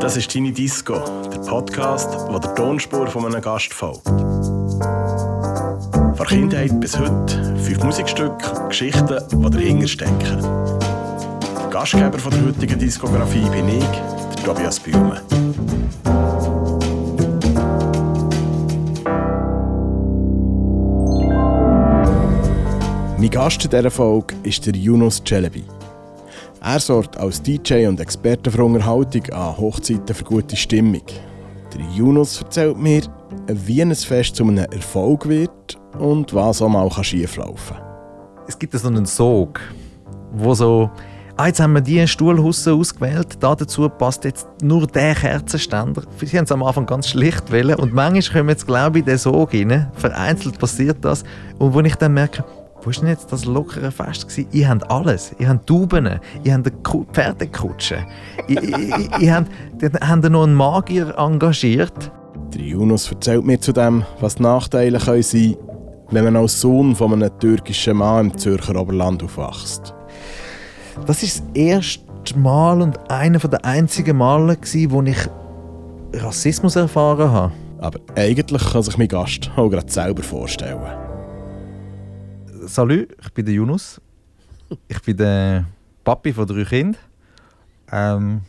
Das ist Tini Disco, der Podcast, wo der Tonspur von einem Gast folgt. Von Kindheit bis heute fünf Musikstücke, Geschichten, die dahinter stecken. Gastgeber der heutigen Diskografie bin ich, der Tobias Bühlmann. Mein Gast in dieser Folge ist der Yunus Celebi. Er sorgt als DJ und Experte für Unterhaltung an Hochzeiten für gute Stimmung. Der Yunus erzählt mir, wie ein Fest zu einem Erfolg wird und was auch mal schieflaufen kann. Es gibt so einen Sog, wo so ah, jetzt haben wir diese Stuhlhusse ausgewählt, da dazu passt jetzt nur der Kerzenständer. Sie haben es am Anfang ganz schlicht wählen und manchmal kommen jetzt glaube ich in den Sog rein, vereinzelt passiert das und wo ich dann merke, wo war denn jetzt das lockere Fest? Gewesen? Ihr habt alles. Ihr habt Tauben, ihr habt eine Pferdekutsche. ihr, ihr, ihr habt, noch einen Magier engagiert. Der Yunus erzählt mir zudem, was die Nachteile können sein wenn man als Sohn von einem türkischen Mann im Zürcher Oberland aufwächst. Das ist das erste Mal und einer der einzigen Male, wo ich Rassismus erfahren habe. Aber eigentlich kann sich mein Gast auch gerade selber vorstellen. Salut, ich bin der Yunus. Ich bin der Papi von drei Kindern. Ähm,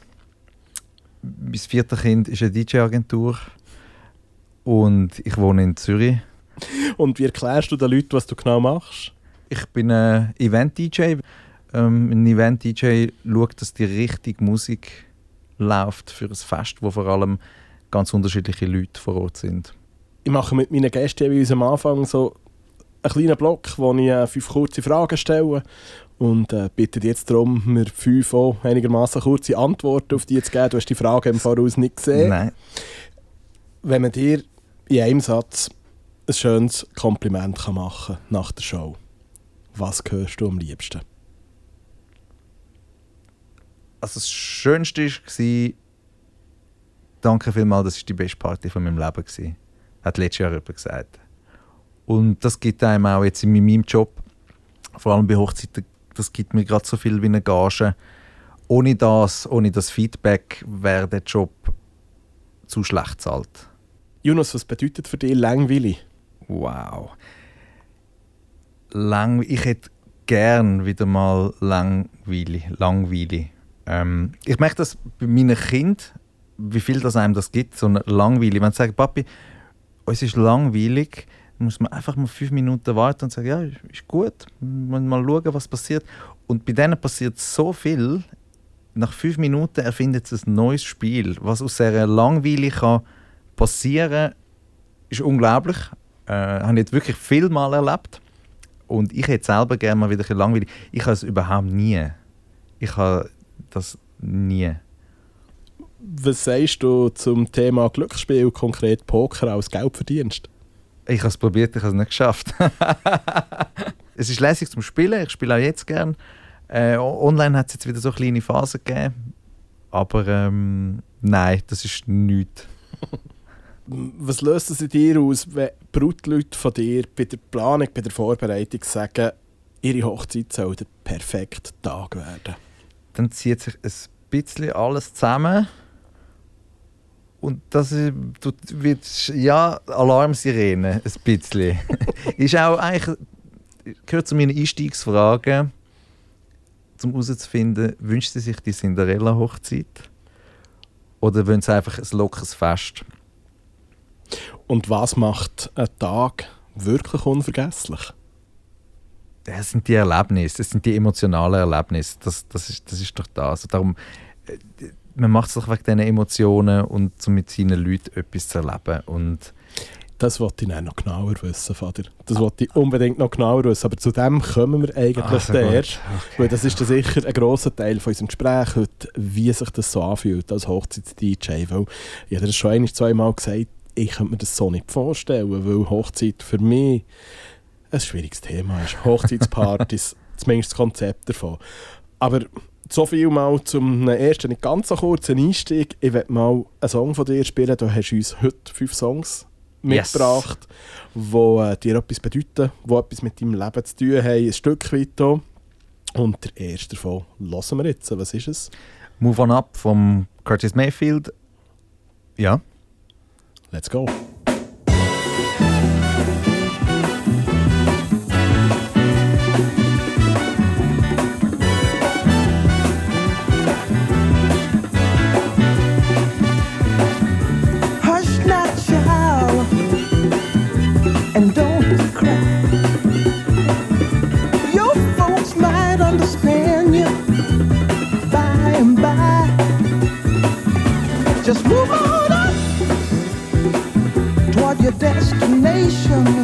mein viertes Kind ist eine DJ-Agentur und ich wohne in Zürich. Und wie erklärst du den Leuten, was du genau machst? Ich bin ein Event-DJ. Ähm, ein Event-DJ schaut, dass die richtige Musik läuft für ein Fest, wo vor allem ganz unterschiedliche Leute vor Ort sind. Ich mache mit meinen Gästen wie am Anfang so einen kleinen Block, wo ich äh, fünf kurze Fragen stelle und äh, bitte jetzt darum, mir fünf einigermaßen kurze Antworten auf die zu geben. Du hast die Frage im Voraus nicht gesehen. Nein. Wenn man dir in einem Satz ein schönes Kompliment kann machen kann nach der Show, was hörst du am liebsten? Also das Schönste war, danke vielmals, das war die beste Party von meinem Leben. Gewesen. Hat letztes Jahr jemand gesagt. Und das gibt einem auch jetzt in meinem Job, vor allem bei Hochzeiten, das gibt mir gerade so viel wie eine Gage. Ohne das, ohne das Feedback wäre der Job zu schlecht zahlt. Jonas, was bedeutet für dich langweilig? Wow. Lang, ich hätte gern wieder mal langweilig. langweilig. Ähm, ich merke das bei meinen Kindern, wie viel das einem das gibt, so eine langweilig. Wenn sie sagen, Papi, uns ist langweilig, muss man einfach mal fünf Minuten warten und sagen, ja, ist gut, mal schauen, was passiert. Und bei denen passiert so viel, nach fünf Minuten erfindet sie ein neues Spiel. Was aus einer langweilig kann passieren ist unglaublich. Äh, habe ich jetzt wirklich viel mal erlebt. Und ich hätte selber gerne mal wieder ein langweilig. Ich habe es überhaupt nie. Ich habe das nie. Was sagst du zum Thema Glücksspiel, konkret Poker als Geldverdienst? Ich habe es probiert, ich habe es nicht geschafft. es ist lässig zum Spielen, ich spiele auch jetzt gern. Äh, online hat es jetzt wieder so kleine Phasen gegeben. Aber ähm, nein, das ist nichts. Was löst es in dir aus, wenn Brutleute von dir bei der Planung, bei der Vorbereitung sagen, ihre Hochzeit soll der perfekte Tag werden? Dann zieht sich ein bisschen alles zusammen und das wird, ja, Alarmsirene, ein bisschen. ist auch eigentlich, gehört zu meinen Einstiegsfragen, um herauszufinden, wünscht sie sich die Cinderella-Hochzeit? Oder wollen sie einfach ein lockeres Fest? Und was macht einen Tag wirklich unvergesslich? Das sind die Erlebnisse, das sind die emotionalen Erlebnisse. Das, das, ist, das ist doch das. Also darum, äh, man macht es doch wegen diesen Emotionen und um mit seinen Leuten etwas zu erleben. Und das wollte ich noch genauer wissen, Vater. Das ah. wollte ich unbedingt noch genauer wissen. Aber zu dem kommen wir eigentlich also erst. Okay. Weil das ist sicher ein grosser Teil von unserem Gespräch heute, wie sich das so anfühlt als Hochzeits-DJ. Weil ich habe das schon ein, zweimal gesagt, ich könnte mir das so nicht vorstellen, weil Hochzeit für mich ein schwieriges Thema ist. Hochzeitspartys, zumindest das Konzept davon. Aber so viel mal zum ersten, nicht ganz so kurzen Einstieg. Ich werde mal einen Song von dir spielen. Du hast uns heute fünf Songs mitgebracht, yes. die äh, dir etwas bedeuten, die etwas mit deinem Leben zu tun haben. Ein Stück weit hier. Und der erste davon hören wir jetzt. Was ist es? Move On Up vom Curtis Mayfield. Ja. Let's go. sensation.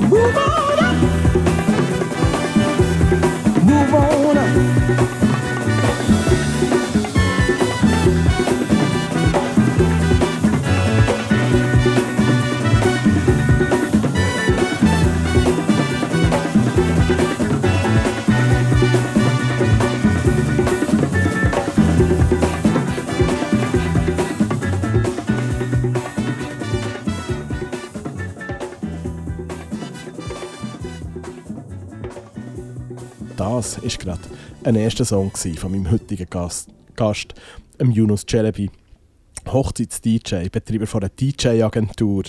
move on. Das war gerade ein erster Song von meinem heutigen Gast, Gast Yunus Celebi. Hochzeits-DJ, Betreiber von einer DJ-Agentur.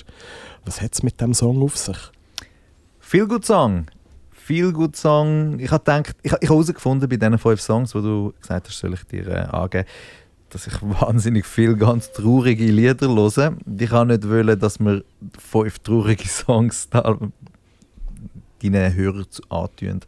Was hat es mit dem Song auf sich? Viel gut Song. Viel gut Song. Ich habe gedacht, ich, ich herausgefunden bei diesen fünf Songs, die du gesagt hast, soll ich dir äh, angeben, dass ich wahnsinnig viel ganz traurige Lieder höre. Ich kann nicht wollen, dass wir fünf traurige Songs da deinen Hörern antun.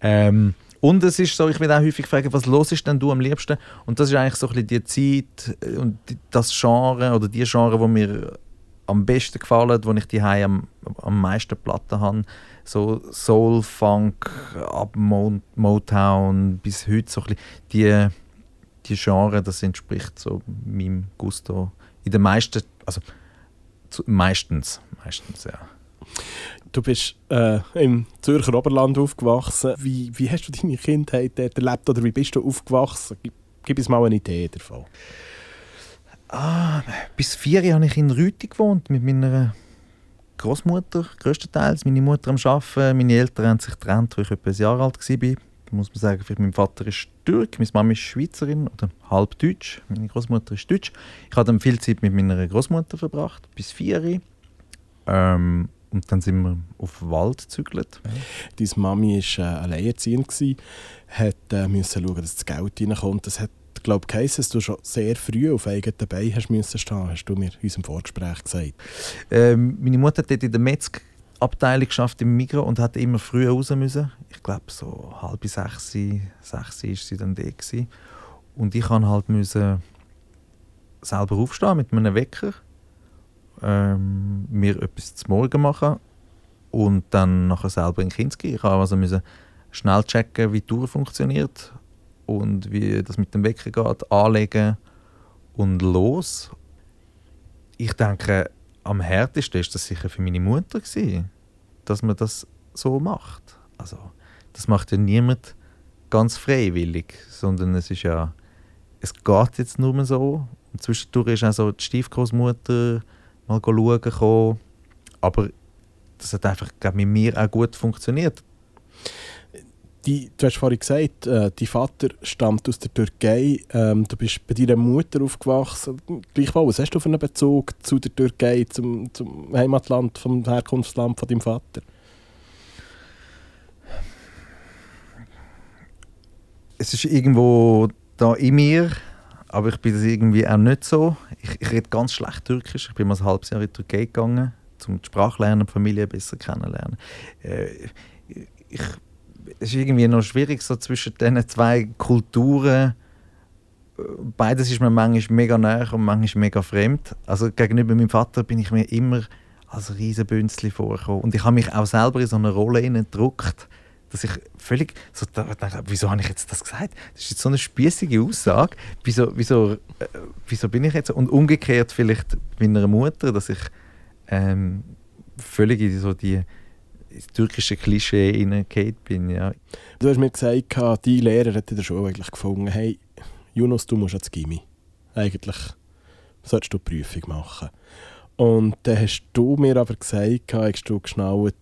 Ähm, und es ist so, ich werde auch häufig fragen, was los ist denn du am liebsten? Und das ist eigentlich so ein bisschen die Zeit äh, und das Genre oder die Genre, wo mir am besten gefallen, wo ich die am, am meisten Platten habe. So Soul, Funk, ab Motown bis heute so ein bisschen die, die Genre, das entspricht so meinem Gusto. In den meisten, also zu, meistens, meistens, ja. Du bist äh, im Zürcher Oberland aufgewachsen. Wie, wie hast du deine Kindheit dort erlebt oder wie bist du aufgewachsen? Gib, uns mal eine Idee davon. Ah, bis vier Jahre habe ich in Rüti gewohnt mit meiner Großmutter größtenteils. Meine Mutter am Arbeiten, meine Eltern haben sich getrennt, als ich etwa ein Jahr alt war. muss man sagen, mein Vater ist Türk, meine Mama ist Schweizerin oder halb Deutsch, meine Großmutter ist Deutsch. Ich habe dann viel Zeit mit meiner Großmutter verbracht, bis vier. Ähm, und dann sind wir auf den Wald gezügelt. Deine Mami war äh, alleinerziehend, hat äh, müssen schauen, dass das Geld reinkommt. Das hat, glaube ich, geheißen, dass du schon sehr früh auf eigenen Beinen hast müssen stehen, hast du mir in unserem Vorgespräch gesagt. Ähm, meine Mutter hat dort in der Metzg Abteilung geschafft im Mikro und hat immer früher raus müssen. Ich glaube so halb sechs, sechs ist sie dann da gewesen. Und ich musste halt müssen selber aufstehen mit einem Wecker, ähm, mir etwas zum Morgen machen und dann nachher selber in Kinski. Ich musste also müssen schnell checken, wie die Tour funktioniert und wie das mit dem Wecker geht, anlegen und los. Ich denke, am härtesten ist das sicher für meine Mutter gewesen, dass man das so macht. Also das macht ja niemand ganz freiwillig, sondern es ist ja, es geht jetzt nur so. Und zwischendurch ist auch so die Stiefgroßmutter mal schauen gekommen. aber das hat einfach glaub, mit mir auch gut funktioniert. Die, du hast vorhin gesagt, äh, dein Vater stammt aus der Türkei. Ähm, du bist bei deiner Mutter aufgewachsen. Gleichwohl, was hast du für einen Bezug zu der Türkei, zum, zum Heimatland, vom Herkunftsland von deinem Vater? Es ist irgendwo da in mir, aber ich bin das irgendwie auch nicht so. Ich, ich rede ganz schlecht Türkisch. Ich bin mal ein halbes Jahr in die Türkei gegangen, um die Sprache lernen, die Familie besser kennenlernen. Äh, ich es ist irgendwie noch schwierig so zwischen diesen zwei Kulturen. Beides ist mir manchmal mega nah und manchmal mega fremd. Also gegenüber meinem Vater bin ich mir immer als Riesenbünzli vorgekommen. Und ich habe mich auch selber in so eine Rolle gedruckt, dass ich völlig so dachte, wieso habe ich jetzt das gesagt? Das ist jetzt so eine spießige Aussage. Wieso, wieso, äh, wieso bin ich jetzt? Und umgekehrt vielleicht meiner Mutter, dass ich ähm, völlig in so die türkische Klischee hineingekommen bin. Ja. Du hast mir gesagt, dein Lehrer hat in der Schule eigentlich gefunden, hey, Yunus, du musst jetzt Gimmi. Eigentlich solltest du die Prüfung machen. Und dann hast du mir aber gesagt, hast du geschnallt,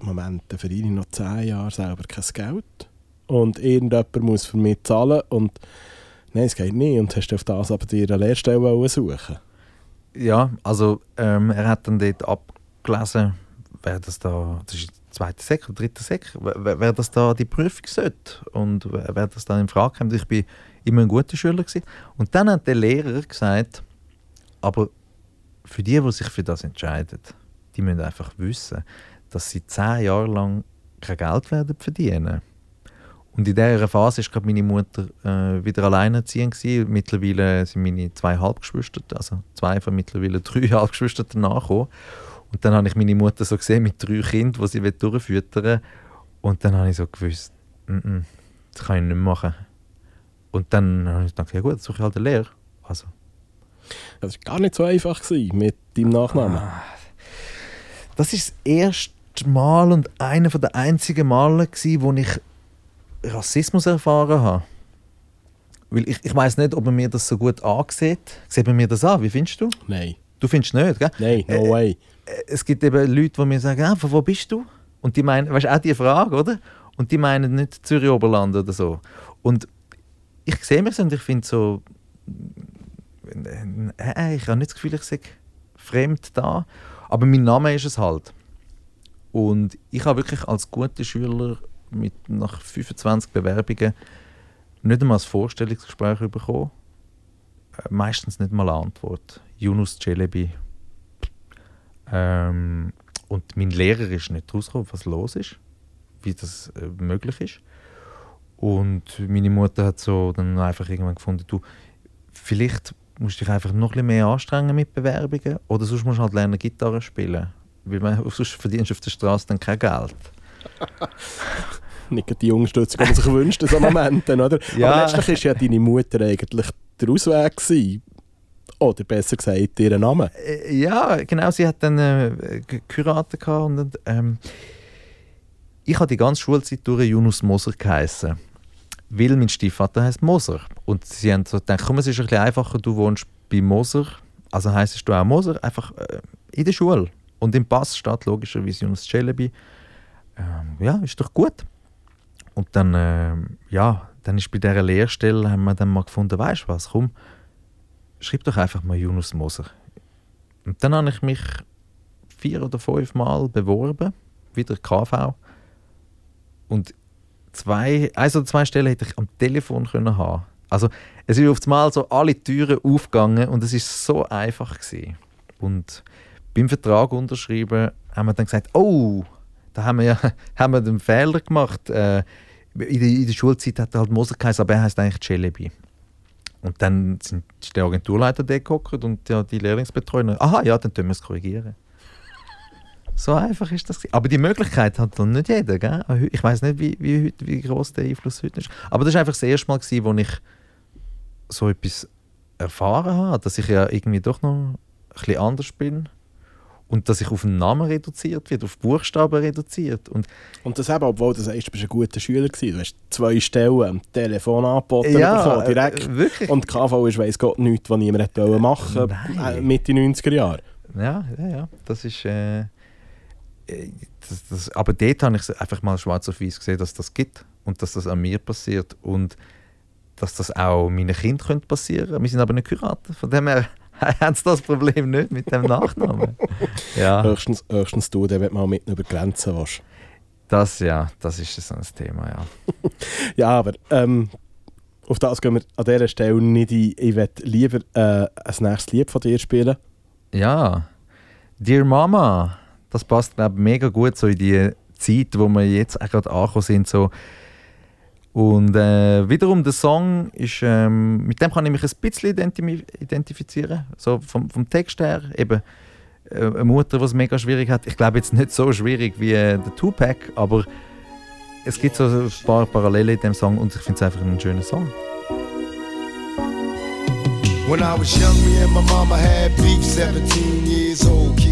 Moment, für ihn noch zehn Jahre selber kein Geld. Und irgendjemand muss für mich zahlen. Und nein, es geht nicht. Und hast du auf das aber dir eine Lehrstelle suchen Ja, also ähm, er hat dann dort abgelesen, wer das da, das ist zweite Sek oder dritte Sek, wer, wer, das da die Prüfung sollte und wer, das dann in Frage kommt. Ich bin immer ein guter Schüler gewesen. Und dann hat der Lehrer gesagt, aber für die, die sich für das entscheiden, die müssen einfach wissen, dass sie zehn Jahre lang kein Geld werden verdienen. Und in dieser Phase ist gerade meine Mutter äh, wieder alleinerziehend gewesen. Mittlerweile sind meine zwei Halbgeschwister, also zwei von mittlerweile drei Halbgeschwister nachgekommen. Und dann habe ich meine Mutter so gesehen mit drei Kindern, die sie durchfüttern Und dann habe ich so gewusst, N -n, das kann ich nicht machen. Und dann habe ich gedacht, ja gut, suche ich halt eine Lehre. Also. Das war gar nicht so einfach gewesen, mit deinem Nachnamen. Ah, das ist das erste Mal und einer der einzigen Male, gewesen, wo ich Rassismus erfahren habe. Weil ich, ich weiß nicht, ob man mir das so gut ansieht. Sieht man mir das an? Wie findest du? Nein. Du findest nicht, gell? Nein, no äh, way. Äh, es gibt eben Leute, die mir sagen, ah, von wo bist du? Und die meinen, weißt du, auch die Frage, oder? Und die meinen nicht Zürich Oberland oder so. Und ich sehe mich so und ich finde so, äh, ich habe nicht das Gefühl, ich sei fremd da. Aber mein Name ist es halt. Und ich habe wirklich als guter Schüler mit nach 25 Bewerbungen nicht einmal ein Vorstellungsgespräch bekommen. Äh, meistens nicht mal eine Antwort. Yunus Celebi ähm, und mein Lehrer ist nicht rausgekommen, was los ist, wie das äh, möglich ist. Und meine Mutter hat so dann einfach irgendwann gefunden, du, vielleicht musst du dich einfach noch ein mehr anstrengen mit Bewerbungen oder sonst musst du halt lernen Gitarre spielen, weil man, sonst verdienst du auf der Straße dann kein Geld. Nicht die Unterstützung, die man sich wünscht in so Momenten, oder? Ja. Aber letztlich war ja deine Mutter eigentlich der Ausweg gewesen, oder besser gesagt, ihren Namen. Äh, ja, genau. Sie hat dann äh, geheiratet und ähm, ich habe die ganze Schulzeit durch Yunus Moser geheißen. Weil mein Stiefvater heißt Moser. Und sie haben so gedacht, komm, es ist ein bisschen einfacher, du wohnst bei Moser, also heisst du auch Moser, einfach äh, in der Schule. Und im Pass steht logischerweise Yunus Celebi. Ähm, ja, ist doch gut. Und dann, äh, ja, dann ist bei dieser Lehrstelle, haben wir dann mal gefunden, weißt du was, komm, schreib doch einfach mal Yunus Moser. Und dann habe ich mich vier oder fünf Mal beworben, wieder KV. Und zwei, also zwei Stellen hätte ich am Telefon können haben. Also es ist auf Mal so alle Türen aufgegangen und es ist so einfach gewesen. Und beim Vertrag unterschrieben haben wir dann gesagt, oh, da haben wir ja haben wir den Fehler gemacht. Äh, in, der, in der Schulzeit hat er halt Moser geheißen, aber er heißt eigentlich Celebi. Und dann sind ist der Agenturleiter gehockt und ja, die Lehrlingsbetreuer, aha, ja, dann tun wir es korrigieren. So einfach ist das. Aber die Möglichkeit hat dann nicht jeder. Gell? Ich weiß nicht, wie, wie, wie groß der Einfluss heute ist. Aber das war einfach das erste Mal, gewesen, wo ich so etwas erfahren habe, dass ich ja irgendwie doch noch ein bisschen anders bin und dass ich auf einen Namen reduziert wird, auf Buchstaben reduziert. Und, und das eben, obwohl du sagst, du bist ein guter Schüler gewesen, du hast zwei Stellen am Telefon angeboten ja, bekommen, direkt. Äh, wirklich? Und KV ist, weiss Gott, nichts, was niemand hätte machen äh, Mitte 90er Jahre. Ja, ja, ja, das ist... Äh, das, das, aber dort habe ich einfach mal schwarz auf weiß gesehen, dass das gibt und dass das an mir passiert und dass das auch meinen Kindern passieren könnte. Wir sind aber nicht geheiratet, von dem her haben sie das Problem nicht mit dem Nachnamen. ja. höchstens, höchstens du, der wird mal mit über Grenzen wasch. Das ja, das ist so ein Thema, ja. ja, aber ähm, auf das gehen wir an dieser Stelle nicht ein. Ich würde lieber äh, ein nächstes Lied von dir spielen. Ja, Dear Mama, das passt glaube mega gut so in die Zeit, wo wir jetzt gerade angekommen sind, so und äh, wiederum der Song ist, ähm, mit dem kann ich mich ein bisschen identifizieren, so vom, vom Text her eben äh, eine Mutter, die es mega schwierig hat. Ich glaube jetzt nicht so schwierig wie äh, der Tupac, aber es gibt so ein paar Parallelen in dem Song und ich finde es einfach einen schönen Song. When I was young, me and my mama had beef, 17 years old, kicked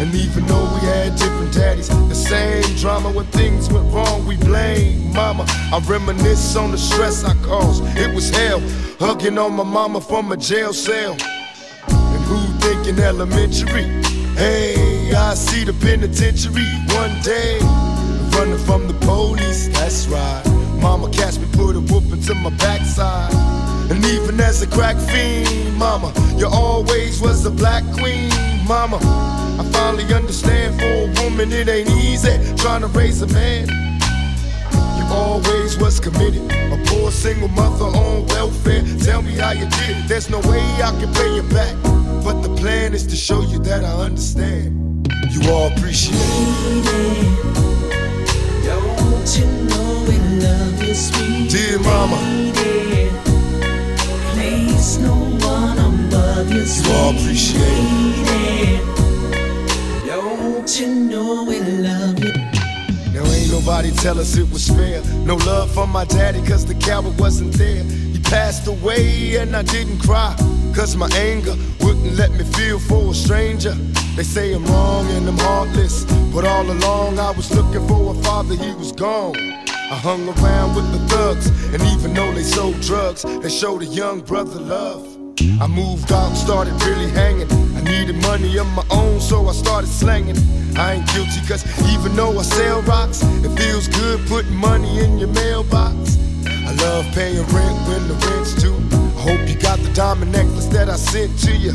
And even though we had different daddies, the same drama when things went wrong, we blame mama. I reminisce on the stress I caused. It was hell, hugging on my mama from a jail cell And who thinking elementary. Hey, I see the penitentiary one day. Running from the police, that's right. Mama catch me, put a whoop into my backside. And even as a crack fiend, mama, you always was a black queen, mama. I finally understand for a woman it ain't easy trying to raise a man. You always was committed, a poor single mother on welfare. Tell me how you did it. There's no way I can pay you back. But the plan is to show you that I understand. You all appreciate it. Don't you know we love you, sweet Dear mama. Place no one above you, You all appreciate it. Don't you know we love you? Now ain't nobody tell us it was fair. No love for my daddy, cause the coward wasn't there. He passed away and I didn't cry. Cause my anger wouldn't let me feel for a stranger. They say I'm wrong and I'm heartless. But all along I was looking for a father, he was gone. I hung around with the thugs, and even though they sold drugs, they showed a young brother love. I moved out, started really hanging. I needed money of my own, so I started slanging. I ain't guilty, cause even though I sell rocks, it feels good putting money in your mailbox. I love paying rent when the rent's due. I hope you got the diamond necklace that I sent to you.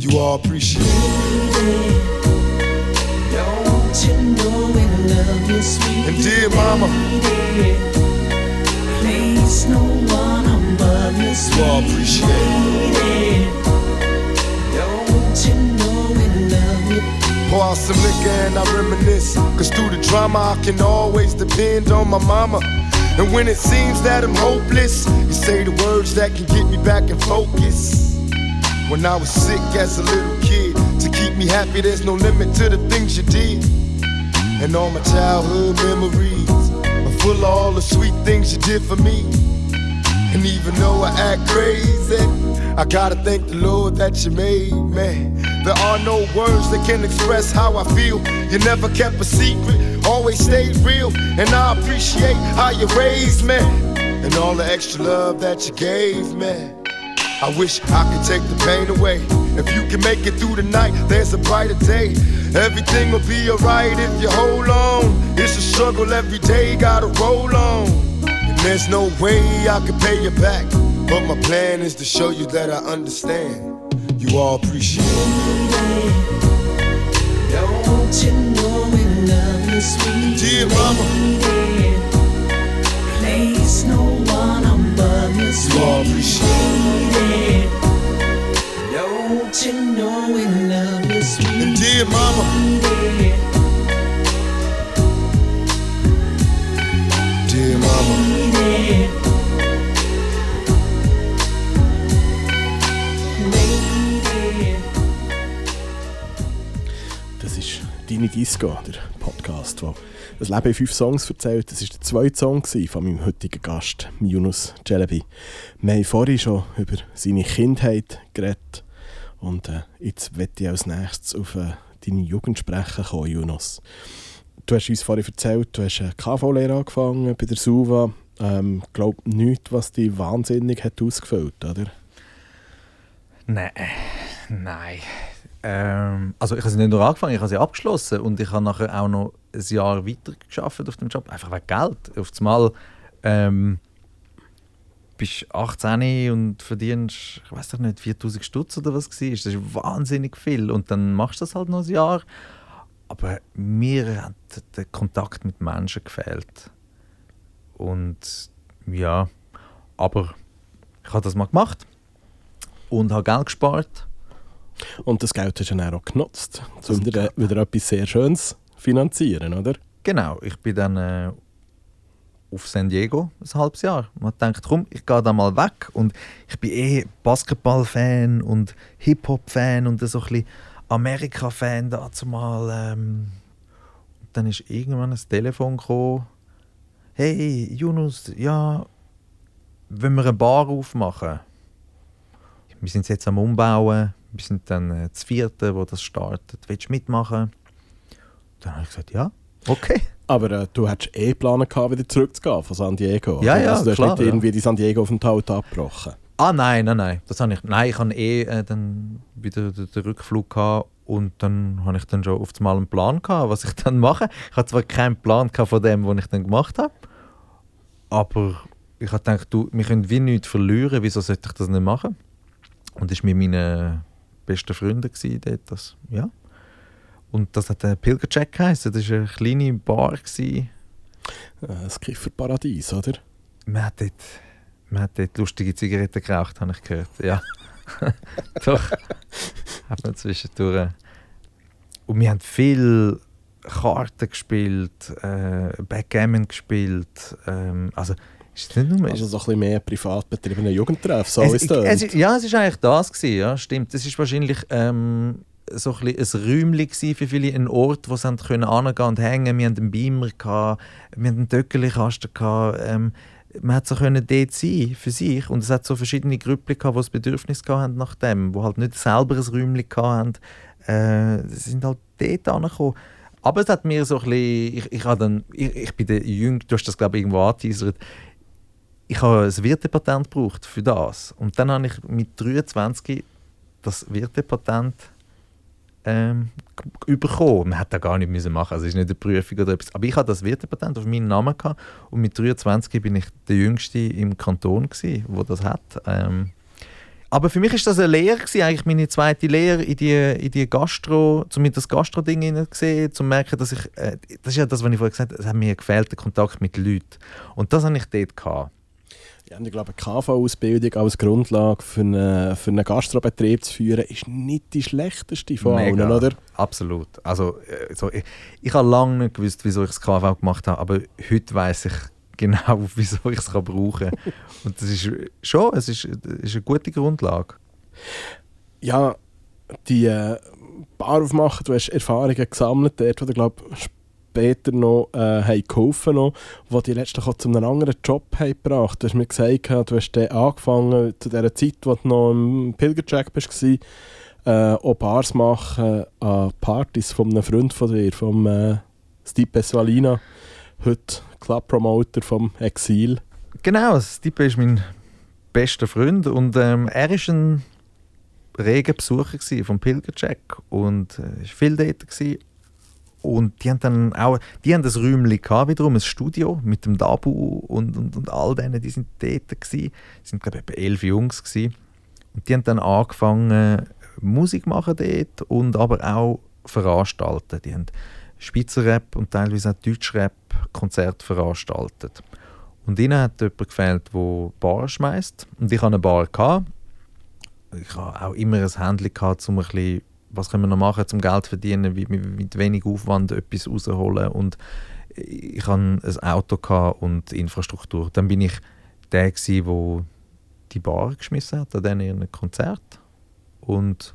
You all appreciate it. You know we love you, sweet And dear mama, place no one above you, sweet You all appreciate it. Don't you know we love you? Boy, I ball some liquor and I reminisce. Cause through the drama, I can always depend on my mama. And when it seems that I'm hopeless, you say the words that can get me back in focus. When I was sick as a little kid, to keep me happy, there's no limit to the things you did. And all my childhood memories are full of all the sweet things you did for me. And even though I act crazy, I gotta thank the Lord that you made me. There are no words that can express how I feel. You never kept a secret, always stayed real. And I appreciate how you raised me and all the extra love that you gave me. I wish I could take the pain away. If you can make it through the night, there's a brighter day. Everything will be alright if you hold on. It's a struggle every day, gotta roll on. And there's no way I can pay you back. But my plan is to show you that I understand. You all appreciate it. Don't you know we love you, sweet Dear mama. lady? Place no one above you, You all appreciate lady. Don't you know we love. And sweet dear mama, dear mama. Das ist «Deine Disco», der Podcast, der das Leben in fünf Songs erzählt. Das war der zweite Song von meinem heutigen Gast, Yunus Celebi. Wir haben vorhin schon über seine Kindheit geredet und äh, jetzt möchte ich als nächstes auf äh, deine Jugend sprechen kommen, Yunus. Du hast uns vorhin erzählt, du hast eine KV-Lehre angefangen bei der SUVA. Ich ähm, glaube nichts, was dich wahnsinnig hat ausgefüllt, oder? Nein, nein. Ähm, also ich habe sie nicht nur angefangen, ich habe sie abgeschlossen und ich habe nachher auch noch ein Jahr weiter geschafft auf dem Job, einfach wegen Geld. Auf einmal ähm, bist 18 und verdienst, ich weiß doch nicht, 4000 Stutz oder was war. Das ist wahnsinnig viel und dann machst du das halt noch ein Jahr. Aber mir hat der Kontakt mit Menschen gefehlt. Und ja, aber ich habe das mal gemacht und habe Geld gespart. Und das Geld hast du dann auch genutzt, um wieder, wieder etwas sehr Schönes finanzieren, oder? Genau, ich bin dann äh, auf San Diego ein halbes Jahr. Man denkt, komm, ich gehe da mal weg. Und ich bin eh Basketball-Fan und Hip-Hop-Fan und so ein bisschen Amerika-Fan dazu mal. Ähm. Dann ist irgendwann ein Telefon gekommen. Hey, Yunus, ja, wenn wir eine Bar aufmachen? Wir sind jetzt am Umbauen. Wir sind dann äh, das vierte, wo das startet. Willst du mitmachen? Dann habe ich gesagt, ja, okay. Aber äh, du hättest eh geplant, wieder zurückzugehen von San Diego. Ja, oder? ja, also, du hast klar, nicht ja. irgendwie die San Diego-Aufenthalt abgebrochen. Ah nein, nein, nein. Das habe ich, nein, ich habe eh äh, dann wieder den, den Rückflug gehabt und dann habe ich dann schon auf einmal einen Plan gehabt, was ich dann mache. Ich hatte zwar keinen Plan gehabt von dem, was ich dann gemacht habe, aber ich habe gedacht, du, wir können wie nichts verlieren, wieso sollte ich das nicht machen? Und das war mit meinen besten Freunden dort, das, ja. Und das hat der Pilgercheck geheißen. Das war eine kleine Bar. Gewesen. Äh, Das Kifferparadies, oder? Man hat dort, man hat dort lustige Zigaretten geraucht, habe ich gehört. Ja, doch. hat man zwischendurch. Und wir haben viel Karten gespielt, äh, Backgammon gespielt. Ähm, also, ist nicht nur... Also so ein bisschen mehr privat betriebene Jugendtreff, so es, ist das. ja, es war eigentlich das, gewesen, ja, stimmt. Es war wahrscheinlich ähm, so ein, ein Räumchen für viele, ein Ort, wo sie hingehen und hängen. Wir hatten einen Beamer, gehabt, wir hatten einen Töckelkasten, gehabt, ähm, man hat so können dort sein für sich und es hat so verschiedene Grüppli gehabt, die das Bedürfnis haben nach dem, wo halt nicht selber ein Räumchen haben. Äh, sie sind halt dort angekommen. Aber es hat mir so ein bisschen, ich, ich, dann, ich, ich bin der Jüng, du hast das glaube ich irgendwo angeteasert, ich habe ein Wirtepatent gebraucht für das. Und dann habe ich mit 23 das Wirtepatent ähm, bekommen. Man hätte das gar nicht müssen machen also es ist nicht eine Prüfung oder etwas. Aber ich hatte das Wirtepatent auf meinen Namen gehabt und mit 23 bin ich der Jüngste im Kanton wo das hat. Ähm, aber für mich ist das eine Lehre gewesen, eigentlich meine zweite Lehre in die, in die Gastro, zumindest das Gastro-Ding hineingesehen, zu merken, dass ich, äh, das ist ja das, was ich vorher gesagt habe, es hat mir gefehlt, der Kontakt mit Leuten. Und das habe ich dort gehabt. Ja, und ich glaube, eine KV-Ausbildung als Grundlage für einen, für einen Gastrobetrieb zu führen, ist nicht die schlechteste von Mega. allen, oder? Absolut. Also, äh, so, ich, ich habe lange nicht gewusst, wieso ich das KV gemacht habe, aber heute weiß ich genau, wieso ich es kann brauchen kann. Und das ist schon, es ist, ist eine gute Grundlage. Ja, die äh, Bar aufmachen, du hast Erfahrungen gesammelt, dort, wo du, glaube später noch äh, haben geholfen wo die letztlich auch zu einem anderen Job haben gebracht. Du hast mir gesagt, du hast angefangen, zu der Zeit, wo du noch im Pilgerjack warst, äh, auch Bars machen an Partys von einem Freund von dir, vom äh, Stipe Svalina, heute Club-Promoter vom Exil. Genau, Stipe ist mein bester Freund und ähm, er war ein reger Besucher vom Pilgercheck und äh, war viel dort. Gewesen. Und die haben dann auch, die haben ein Räumchen gehabt, wiederum ein Studio mit dem Dabu und, und, und all denen, die sind dort gewesen. Es sind glaube ich etwa elf Jungs gewesen. Und die haben dann angefangen Musik machen dort und aber auch veranstalten. Die haben Schweizer Rap und teilweise auch Deutschrap Konzerte veranstaltet. Und ihnen hat jemand gefehlt, der Bar schmeißt. Und ich hatte eine Bar. Gehabt. Ich hatte auch immer ein Handy, um ein bisschen, was können wir noch machen, um Geld zu verdienen, wie mit wenig Aufwand etwas rausholen. Und ich hatte ein Auto und Infrastruktur. Dann bin ich der, der die Bar geschmissen hat an diesen ihren Konzert. Und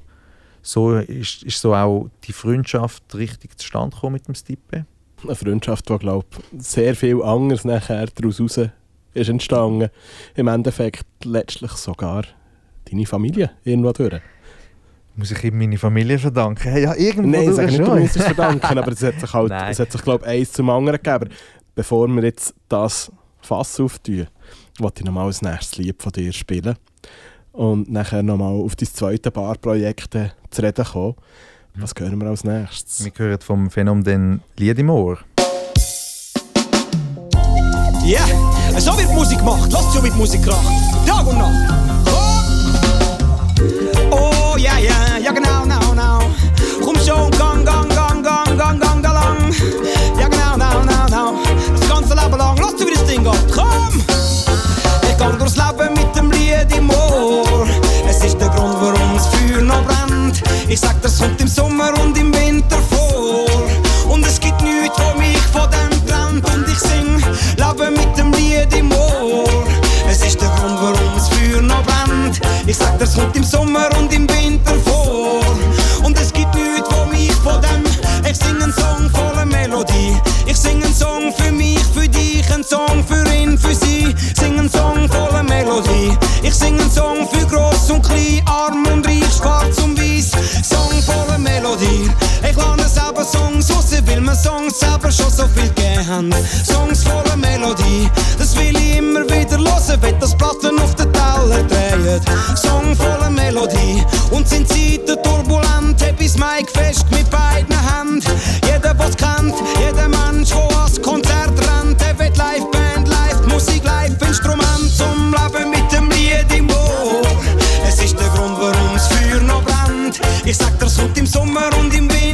so ist, ist so auch die Freundschaft richtig zustande gekommen mit dem Stipe. Eine Freundschaft, die, glaube sehr viel anderes nachher daraus raus ist entstanden. Im Endeffekt letztlich sogar deine Familie irgendwo durch. Muss ich ihm meine Familie verdanken? Ja, irgendwo Nein, ich sage nicht, du musst es verdanken, aber es hat sich, halt, Nein. es hat sich glaube eins zum anderen gegeben. Bevor wir jetzt das Fass auftun, wollte ich nochmal als nächstes Lied von dir spielen. Und nachher nochmal auf dein zweite Barprojekt äh, zu reden kommen. Was hören wir als nächstes? Wir hören vom Phänomen Lied im Ohr. Ja, yeah. so wird Musik gemacht. Lasst so mit Musik kracht. Tag und Nacht. Oh, ja, ja, ja genau, genau, genau. Komm schon, gang, gang, gang, gang, gang, gang da lang. Ja genau, genau, genau, genau. Das ganze Leben lang. Lasst so wie das Ding geht. Komm! Ich gang durchs Leben mit dem Lied im Ohr. Es ist der Grund, warum das Feuer noch brennt. Ich sag, das kommt im Sommer und im Winter vor. Und es gibt nichts, wo mich von dem trennt. Und ich sing, lebe mit dem Ich sag, das kommt im Sommer und im Winter vor. Und es gibt nichts, wo mich von dem. Ich sing einen Song voller Melodie. Ich sing einen Song für mich, für dich, einen Song für ihn, für sie. Sing einen Song voller Melodie. Ich sing einen Song für groß und klein, arm und reich, schwarz und weiß. Song voller Melodie. Ich lerne selber Songs raus, weil mir Songs selber schon so viel haben. Songs voller Melodie, das will ich immer wieder hören, wenn das Platten auf den Drehen. Song voller Melodie und sind Zeiten turbulent, hab Mic fest mit beiden Händen. Jeder, der's kennt, jeder Mensch, der ans Konzert rennt, der will Liveband, Live-Musik, Live-Instrument zum Leben mit dem Lied im Ohr. Es ist der Grund, warum das Feuer noch brennt. Ich sag, das kommt im Sommer und im Winter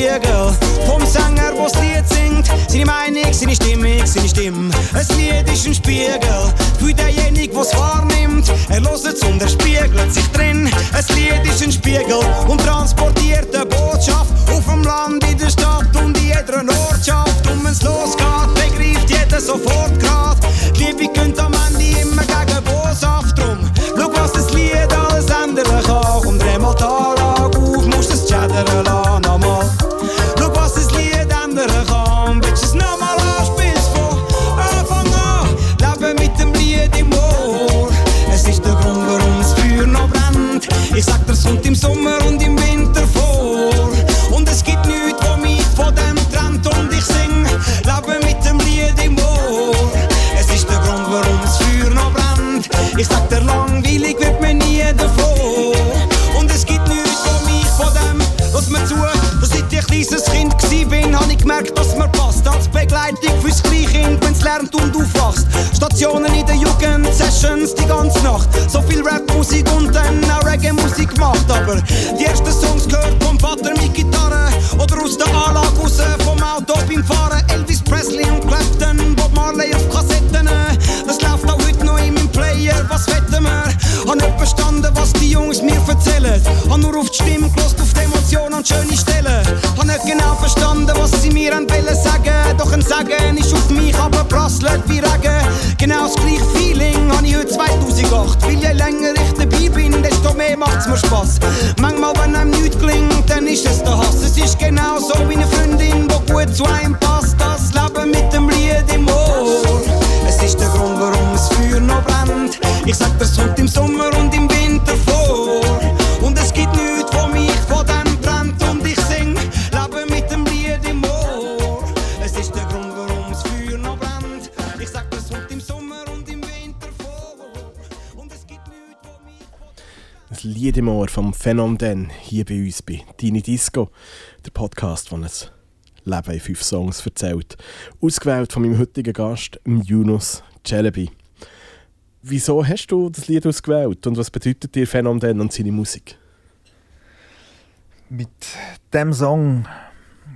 Spiegel vom Sänger, wo's Lied singt. Seine Meinung, seine Stimmung, seine Stimme. Ein Lied ist ein Spiegel für denjenigen, wo's wahrnimmt. Er hört und er spiegelt sich drin. Ein Lied ist ein Spiegel und transportiert eine Botschaft auf dem Land, in der Stadt und in jeder Ortschaft. Und wenn's losgeht, begreift jeder sofort grad. Die Liebe könnt Sessions die ganze Nacht. So viel Rap-Musik und dann auch Reggae-Musik gemacht. Aber die ersten Songs gehört vom Vater mit Gitarre oder aus der Anlage raus vom Auto beim Fahren. Elvis Presley und Clapton, Bob Marley auf Kassetten. Das läuft auch heute noch in meinem Player, was wetten wir? Hab nicht verstanden, was die Jungs mir erzählen. Hab nur auf die Stimme gelost, auf die Emotionen und schöne Stellen. Hab nicht genau verstanden, was sie mir wollen sagen. Doch ein Sagen ist auf mich aber prasselt wie Regen. Mehr macht's mir Spaß. Manchmal, wenn einem nichts gelingt, dann ist es der Hass. Es ist genau so wie eine Freundin, die gut zu einem passt. Das Leben mit dem Lied im Ohr. Es ist der Grund, warum das Feuer noch brennt. Ich sag, das kommt im Sommer im vom Phänomen hier bei uns bei Dini Disco, der Podcast, der ein Leben in fünf Songs erzählt. Ausgewählt von meinem heutigen Gast, Yunus Celebi. Wieso hast du das Lied ausgewählt und was bedeutet dir Phänomen und seine Musik? Mit dem Song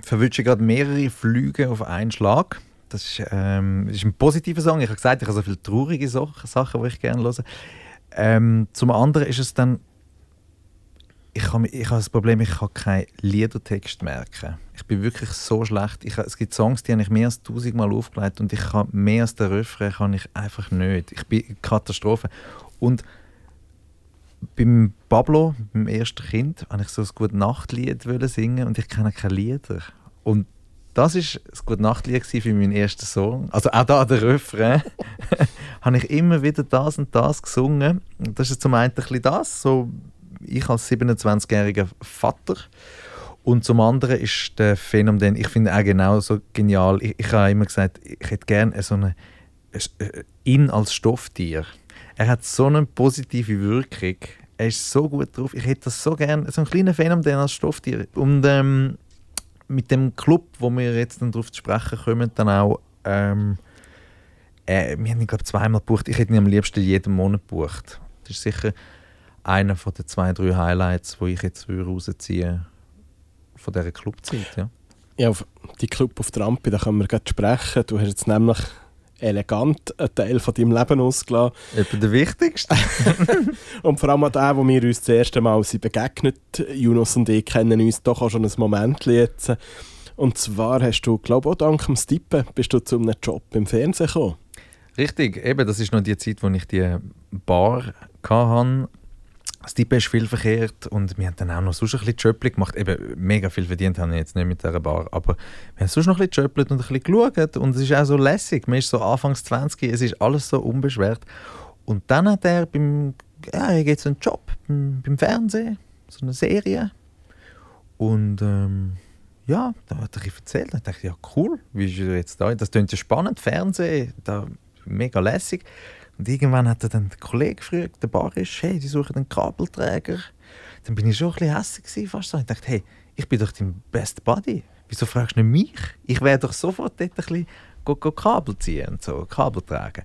verwünsche ich gerade mehrere Flüge auf einen Schlag. Das ist, ähm, das ist ein positiver Song. Ich habe gesagt, ich habe so viele traurige so Sachen, die ich gerne höre. Ähm, zum anderen ist es dann, ich habe, ich habe das Problem, ich kann keinen Liedertext merken. Ich bin wirklich so schlecht. Ich, es gibt Songs, die habe ich mehr als tausendmal aufgelegt und ich kann mehr als den Refrain kann ich einfach nicht. Ich bin Katastrophe. Und beim Pablo, beim ersten Kind, wollte ich so ein gute Nachtlied singen und ich kenne keine Lieder. Und das ist das gute Nachtlied für meinen ersten Song. Also auch da der Refrain habe ich immer wieder das und das gesungen. Und das ist zum einen ein bisschen das, so ich als 27-jähriger Vater. Und zum anderen ist der Phänomen, ich finde auch genau so genial. Ich, ich habe immer gesagt, ich hätte gerne so eine äh, ihn als Stofftier. Er hat so eine positive Wirkung. Er ist so gut drauf. Ich hätte das so gerne, so ein kleiner Phänomen als Stofftier. Und ähm, mit dem Club, wo wir jetzt dann darauf zu sprechen kommen, dann auch, ähm, äh, wir haben ihn glaube zweimal gebucht. Ich hätte ihn am liebsten jeden Monat gebucht. Das ist sicher einer von den zwei, drei Highlights, wo ich jetzt rausziehen von dieser Clubzeit. Ja. Ja, auf die Club auf der Rampe, da können wir gerade sprechen. Du hast jetzt nämlich elegant einen Teil von deinem Leben ausgelassen. Etwa der wichtigste. Und vor allem auch der, wo wir uns das erste Mal sind begegnet Jonas und ich kennen uns doch auch schon ein Moment jetzt. Und zwar hast du, glaube ich, auch dank dem Stippen bist du zu einem Job im Fernsehen gekommen. Richtig, eben, das ist noch die Zeit, wo ich die Bar hatte. Das Stippen ist viel verkehrt und wir haben dann auch noch sonst ein bisschen Jöppli gemacht. Eben, mega viel verdient haben wir jetzt nicht mit dieser Bar, aber wir haben sonst noch ein bisschen Jöppli und ein bisschen geschaut und es ist auch so lässig. Man ist so Anfangs 20, es ist alles so unbeschwert. Und dann hat er beim, ja, er geht so einen Job beim, beim Fernsehen, so eine Serie. Und ähm, ja, da hat er erzählt. Da dachte ich, ja cool, wie ist er jetzt da? Das klingt ja spannend, Fernsehen, da, mega lässig. Und irgendwann hat er dann den Kollegen gefragt, der Bar ist, hey, die suchen einen Kabelträger. Dann bin ich schon ein bisschen hässlich gewesen, fast so. Ich dachte, hey, ich bin doch dein Best Buddy. Wieso fragst du nicht mich? Ich wäre doch sofort dort ein bisschen go, go Kabel ziehen und so, Kabel tragen.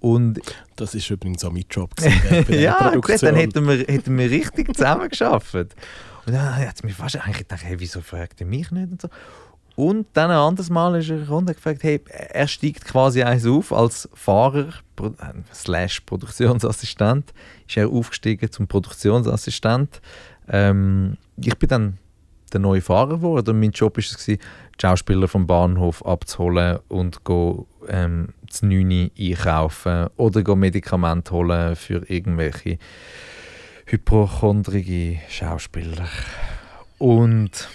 Und Das ist übrigens auch mein Job. gewesen, bei der ja, gut, Produktion. dann hätten wir, hätten wir richtig zusammengearbeitet. Und dann hat es mich fast eigentlich gedacht, hey, wieso fragt er mich nicht und so. Und dann ein anderes Mal ist er gekommen und gefragt, hey, er steigt quasi eins auf als Fahrer, äh, slash Produktionsassistent, ist er aufgestiegen zum Produktionsassistent. Ähm, ich bin dann der neue Fahrer geworden und mein Job war es, die Schauspieler vom Bahnhof abzuholen und go, ähm, das 9 einkaufen oder go Medikamente holen für irgendwelche hypochondrige Schauspieler. Und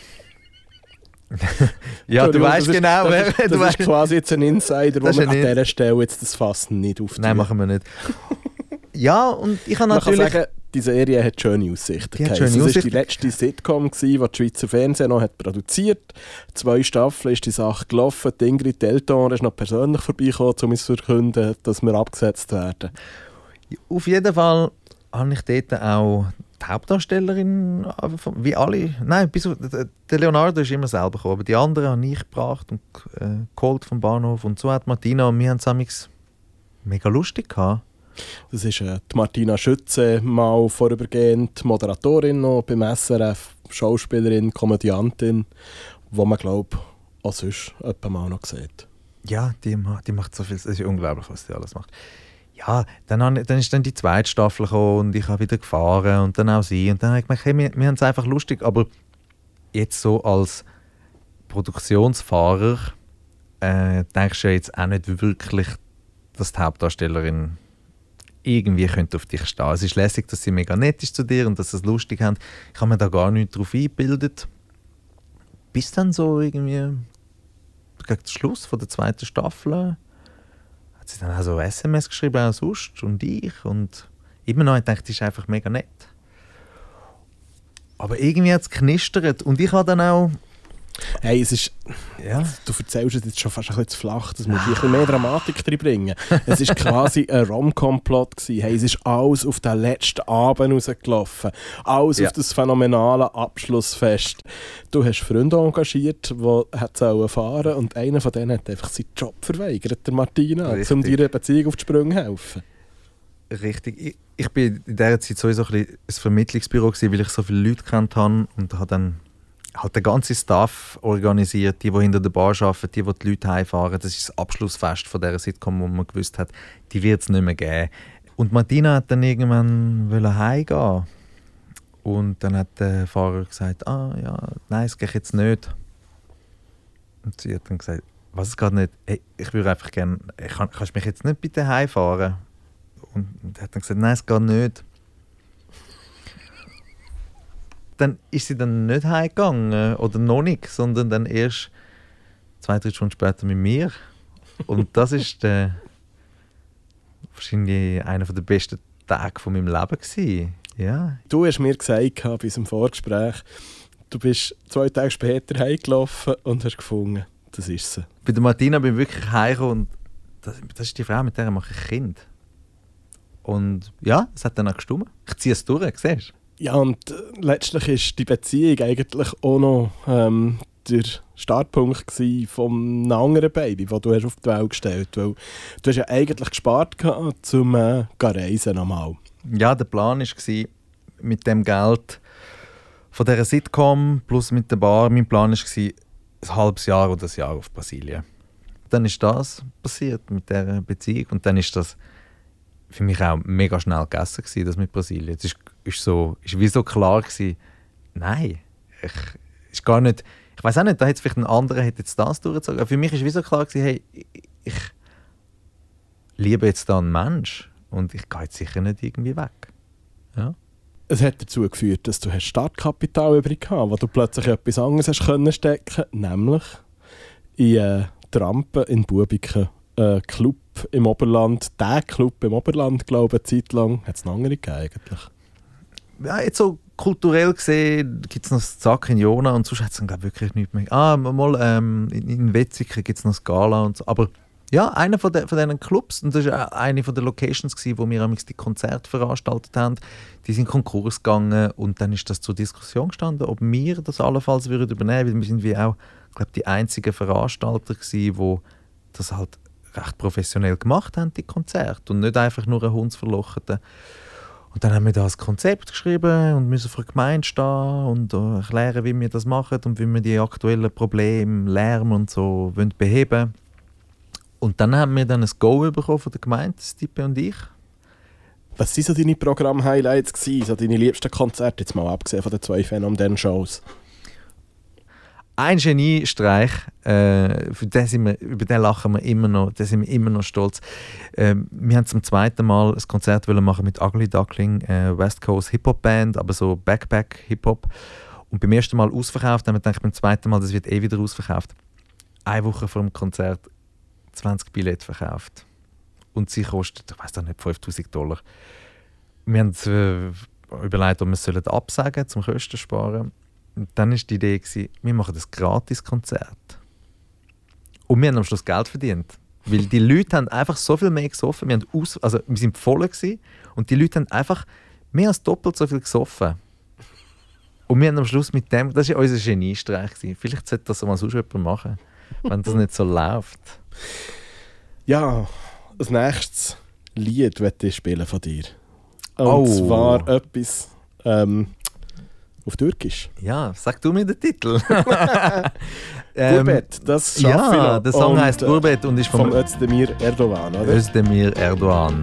ja, du weißt ist- genau, das wer ist, du das weißt, ist quasi jetzt ein Insider, wo Das ist wir an dieser Stelle jetzt das Fass nicht auftun. Nein, machen wir nicht. ja, und ich habe Man kann natürlich. sagen, die Serie hat schöne Aussichten. Die schöne Es war die letzte Sitcom, gewesen, die das Schweizer Fernsehen noch hat produziert Zwei Staffeln ist die Sache gelaufen. Die Ingrid Delton ist noch persönlich vorbeigekommen, um uns zu verkünden, dass wir abgesetzt werden. Auf jeden Fall habe ich dort auch Hauptdarstellerin, äh, wie alle. Nein, bis der Leonardo ist immer selber gekommen, aber die anderen habe ich gebracht und äh, geholt vom Bahnhof. Und so hat Martina und wir haben es mega lustig gehabt. Das ist äh, die Martina Schütze, mal vorübergehend Moderatorin noch beim SRF, Schauspielerin, Komödiantin, wo man glaube auch sonst mal noch sieht. Ja, die, die macht so viel. Es ist unglaublich, was die alles macht. Ja, dann, han- dann ist dann die zweite Staffel gekommen und ich habe wieder gefahren und dann auch sie. Und dann habe ich gemerkt, hey, wir, wir haben es einfach lustig. Aber jetzt so als Produktionsfahrer äh, denkst du ja jetzt auch nicht wirklich, dass die Hauptdarstellerin irgendwie könnte auf dich stehen. Es ist lässig, dass sie mega nett ist zu dir und dass sie es lustig haben. Ich habe mir da gar nicht drauf eingebildet. Bis dann so irgendwie gegen den Schluss von der zweiten Staffel hat sie dann auch so SMS geschrieben, auch sonst und ich. Und immer noch, ich die ist einfach mega nett. Aber irgendwie hat es knistert. Und ich habe dann auch. Hey, es ist, Ja, du erzählst es jetzt schon fast ein bisschen zu flach, das muss ein bisschen mehr Dramatik drin bringen. Es ist quasi ein Rom-Com-Plot gewesen. Hey, es ist alles auf den letzten Abend rausgelaufen. Alles Ja. auf das phänomenale Abschlussfest. Du hast Freunde engagiert, die sollen fahren und einer von denen hat einfach seinen Job verweigert, der Martina, Richtig. um deiner Beziehung auf die Sprünge zu helfen. richtig. Ich, ich bin in dieser Zeit sowieso ein, ein Vermittlungsbüro, gewesen, weil ich so viele Leute kennt habe und habe dann halt den ganzen Staff organisiert, die, die hinter der Bar arbeiten, die, die die Leute heimfahren. Das ist das Abschlussfest von dieser Sitcom, wo man gewusst hat, die wird es nicht mehr geben. Und Martina hat dann irgendwann heimgehen und dann hat der Fahrer gesagt, ah ja, nein, es geht jetzt nicht. Und sie hat dann gesagt, was es geht nicht, hey, ich würde einfach gerne, kann, kannst du mich jetzt nicht bitte heimfahren? Und er hat dann gesagt, nein, es geht nicht. Dann ist sie dann nicht heimgegangen oder noch nicht, sondern dann erst zwei, drei Stunden später mit mir. Und das ist der, wahrscheinlich einer der besten Tage von meinem Leben gewesen. Ja, Du hast mir gesagt bei unserem Vorgespräch, du bist zwei Tage später heimgelaufen und hast gefunden, das ist sie. bei der Martina bin ich wirklich heimgekommen und das, das ist die Frau, mit der mache ich Kind. Und ja, es hat dann auch gestimmt. Ich ziehe es durch, siehst du? Ja, und äh, letztlich ist die Beziehung eigentlich auch noch ähm, der Startpunkt einem anderen Baby, das du hast auf die Welt gestellt hast. Weil du hast ja eigentlich gespart, gehabt, um äh, zu reisen nochmal. Ja, der Plan war, mit dem Geld von dieser Sitcom plus mit der Bar, mein Plan war, ein halbes Jahr oder ein Jahr auf Brasilien. Dann ist das passiert mit dieser Beziehung und dann ist das für mich auch mega schnell gegessen gewesen, das mit Brasilien. Es ist, ist, so, ist wie so klar gewesen, nein, ich, ist gar nicht, ich weiß auch nicht, da hätte vielleicht ein anderer hätte jetzt das durchgezogen. Aber für mich ist wie so klar gewesen, hey, ich, liebe jetzt da einen Mensch und ich gehe jetzt sicher nicht irgendwie weg. Ja. Es hat dazu geführt, dass du hast Startkapital übrig gehabt, wo du plötzlich etwas anderes hast können stecken, nämlich in äh, Trampen in Bubiken, äh, Club im Oberland, der Club im Oberland, glaube ich, eine Zeit lang. Hat es noch andere gegeben eigentlich? Ja, jetzt so kulturell gesehen gibt es noch das Zack in Jona und sonst hat es dann glaub, wirklich nichts mehr. Ah, mal ähm, in, in Wetzikon gibt es noch Scala und so. Aber ja, einer von, de, von diesen Clubs, und das war auch eine von den Locations, gewesen, wo wir die Konzerte veranstaltet haben, die sind Konkurs gegangen und dann ist das zur Diskussion gestanden, ob wir das allenfalls würden übernehmen würden, weil wir sind wie auch, glaube die einzigen Veranstalter gewesen, die das halt recht professionell gemacht haben, die Konzerte und nicht einfach nur ein Hundsverlocheten. Und dann haben wir das Konzept geschrieben und müssen vor der Gemeinde stehen und äh, erklären, wie wir das machen und wie wir die aktuellen Probleme, Lärm und so wollen beheben Und dann haben wir dann ein Go bekommen von der Gemeinde, Stipe und ich. Was waren so deine Programm-Highlights? So deine liebsten Konzerte, jetzt mal abgesehen von den zwei Phänomen-Shows? Ein Geniestreich, äh, für den sind wir, über den lachen wir immer noch, da sind wir immer noch stolz. Ähm, wir haben zum zweiten Mal ein Konzert machen mit Ugly Duckling, äh, West Coast Hip-Hop Band, aber so Backpack Hip-Hop. Und beim ersten Mal ausverkauft, haben wir gedacht, beim zweiten Mal, das wird eh wieder ausverkauft. Eine Woche vor dem Konzert 20 Billette verkauft. Und sie kostet, ich weiß nicht, 5000 Dollar. Wir haben äh, überlegt, ob wir es sollen absagen zum Kosten sparen. Und dann war die Idee, gewesen, wir machen das Gratis-Konzert. Und wir haben am Schluss Geld verdient. Weil die Leute haben einfach so viel mehr gesoffen. Wir, haben aus, also wir sind voll gewesen, und die Leute haben einfach mehr als doppelt so viel gesoffen. Und wir haben am Schluss mit dem, das war unser Geniestreich. gewesen. Vielleicht sollte das mal sonst jemand machen, wenn das nicht so läuft. Ja, als nächstes Lied möchte ich spielen von dir. Und Oh. zwar etwas ähm, auf Türkisch. Ja, sag du mir den Titel. Ähm, Gurbet, das schaffe ich Ja, noch. der Song heißt äh, Gurbet und ist Vom vom Özdemir Erdogan, oder? Özdemir Erdogan.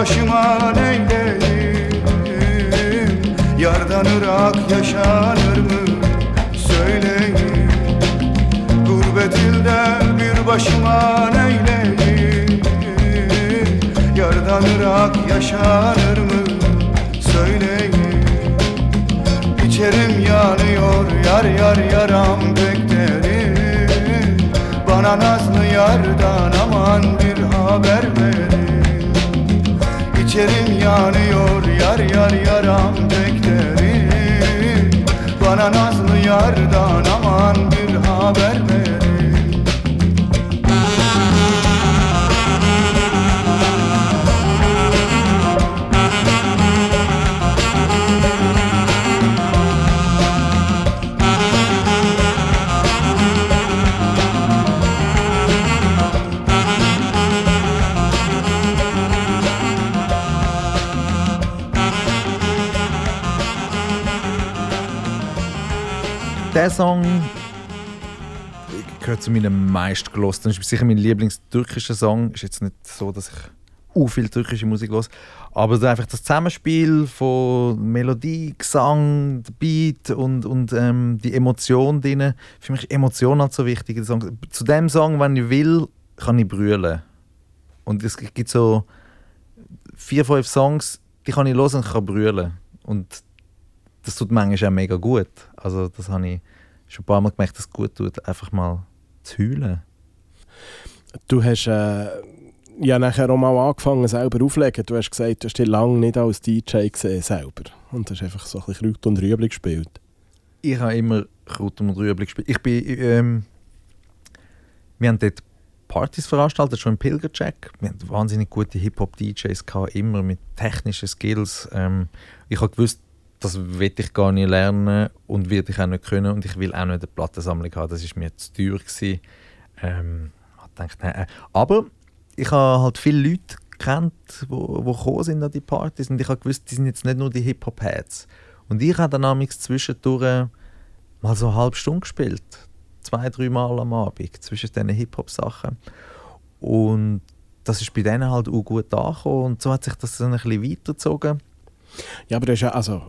Başıma neyleyim? Yardan ırak yaşanır mı? Söyleyin. Gurbet ilde bir başıma neyleyim? Yardan ırak yaşanır mı? Söyleyin. İçerim yanıyor yar yar yaram beklerim Bana nazlı yardan aman bir haber verin İçerim yanıyor yar yar yaram beklerim Bana nazlı yardan aman bir haber verin Der Song gehört zu meinen meistgelosten. Das ist sicher mein Lieblingstürkischer Song. Ist jetzt nicht so, dass ich u viel türkische Musik los, aber einfach das Zusammenspiel von Melodie, Gesang, Beat und, und ähm, die Emotion drin. Für mich Emotion halt so wichtig. Zu dem Song, wenn ich will, kann ich brüllen. Und es gibt so vier, fünf Songs, die kann ich hören und kann brüllen. Und das tut manchmal auch mega gut. Also das habe ich schon ein paar Mal gemerkt, dass es gut tut, einfach mal zu heulen. Du hast äh, ja nachher auch mal angefangen selber aufzulegen. Du hast gesagt, du hast dich lange nicht als DJ gesehen selber. Und hast einfach so ein bisschen Kraut und Rüebli gespielt. Ich habe immer Kraut und Rüebli gespielt. Ich bin, ähm, wir haben dort Partys veranstaltet, schon im Pilgercheck. Wir hatten wahnsinnig gute Hip-Hop-DJs, immer mit technischen Skills. Ähm, ich habe gewusst, das will ich gar nicht lernen und werde ich auch nicht können und ich will auch nicht eine Plattensammlung haben, das ist mir zu teuer gewesen. Ähm, ich gedacht, nein, äh, aber ich habe halt viele Leute kennt, wo, wo gekommen sind an die Partys und ich habe gewusst, die sind jetzt nicht nur die Hip-Hop-Heads. Und ich habe dann amigs zwischendurch mal so eine halbe Stunde gespielt. Zwei, drei Mal am Abend zwischen diesen Hip-Hop-Sachen. Und das ist bei denen halt auch gut angekommen und so hat sich das dann ein bisschen weitergezogen. Ja, aber das ist ja, also,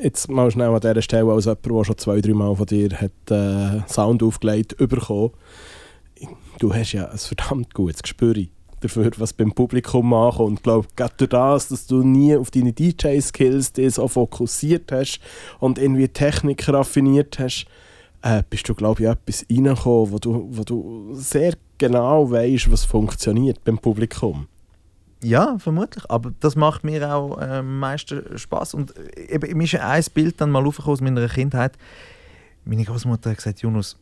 jetzt mal schnell an dieser Stelle als jemand, der schon zwei, drei Mal von dir hat, äh, Sound aufgelegt bekommen. Du hast ja ein verdammt gutes Gespür dafür, was beim Publikum ankommt. Und ich glaube, gerade durch das, dass du nie auf deine DJ-Skills so fokussiert hast und irgendwie Technik raffiniert hast, äh, bist du, glaube ich, etwas reingekommen, wo du, wo du sehr genau weißt, was funktioniert beim Publikum. Ja, vermutlich. Aber das macht mir auch äh, am meisten Spaß. Und äh, eben, mir ist ein Bild dann mal aufgekommen aus meiner Kindheit. Meine Großmutter hat gesagt: Junus,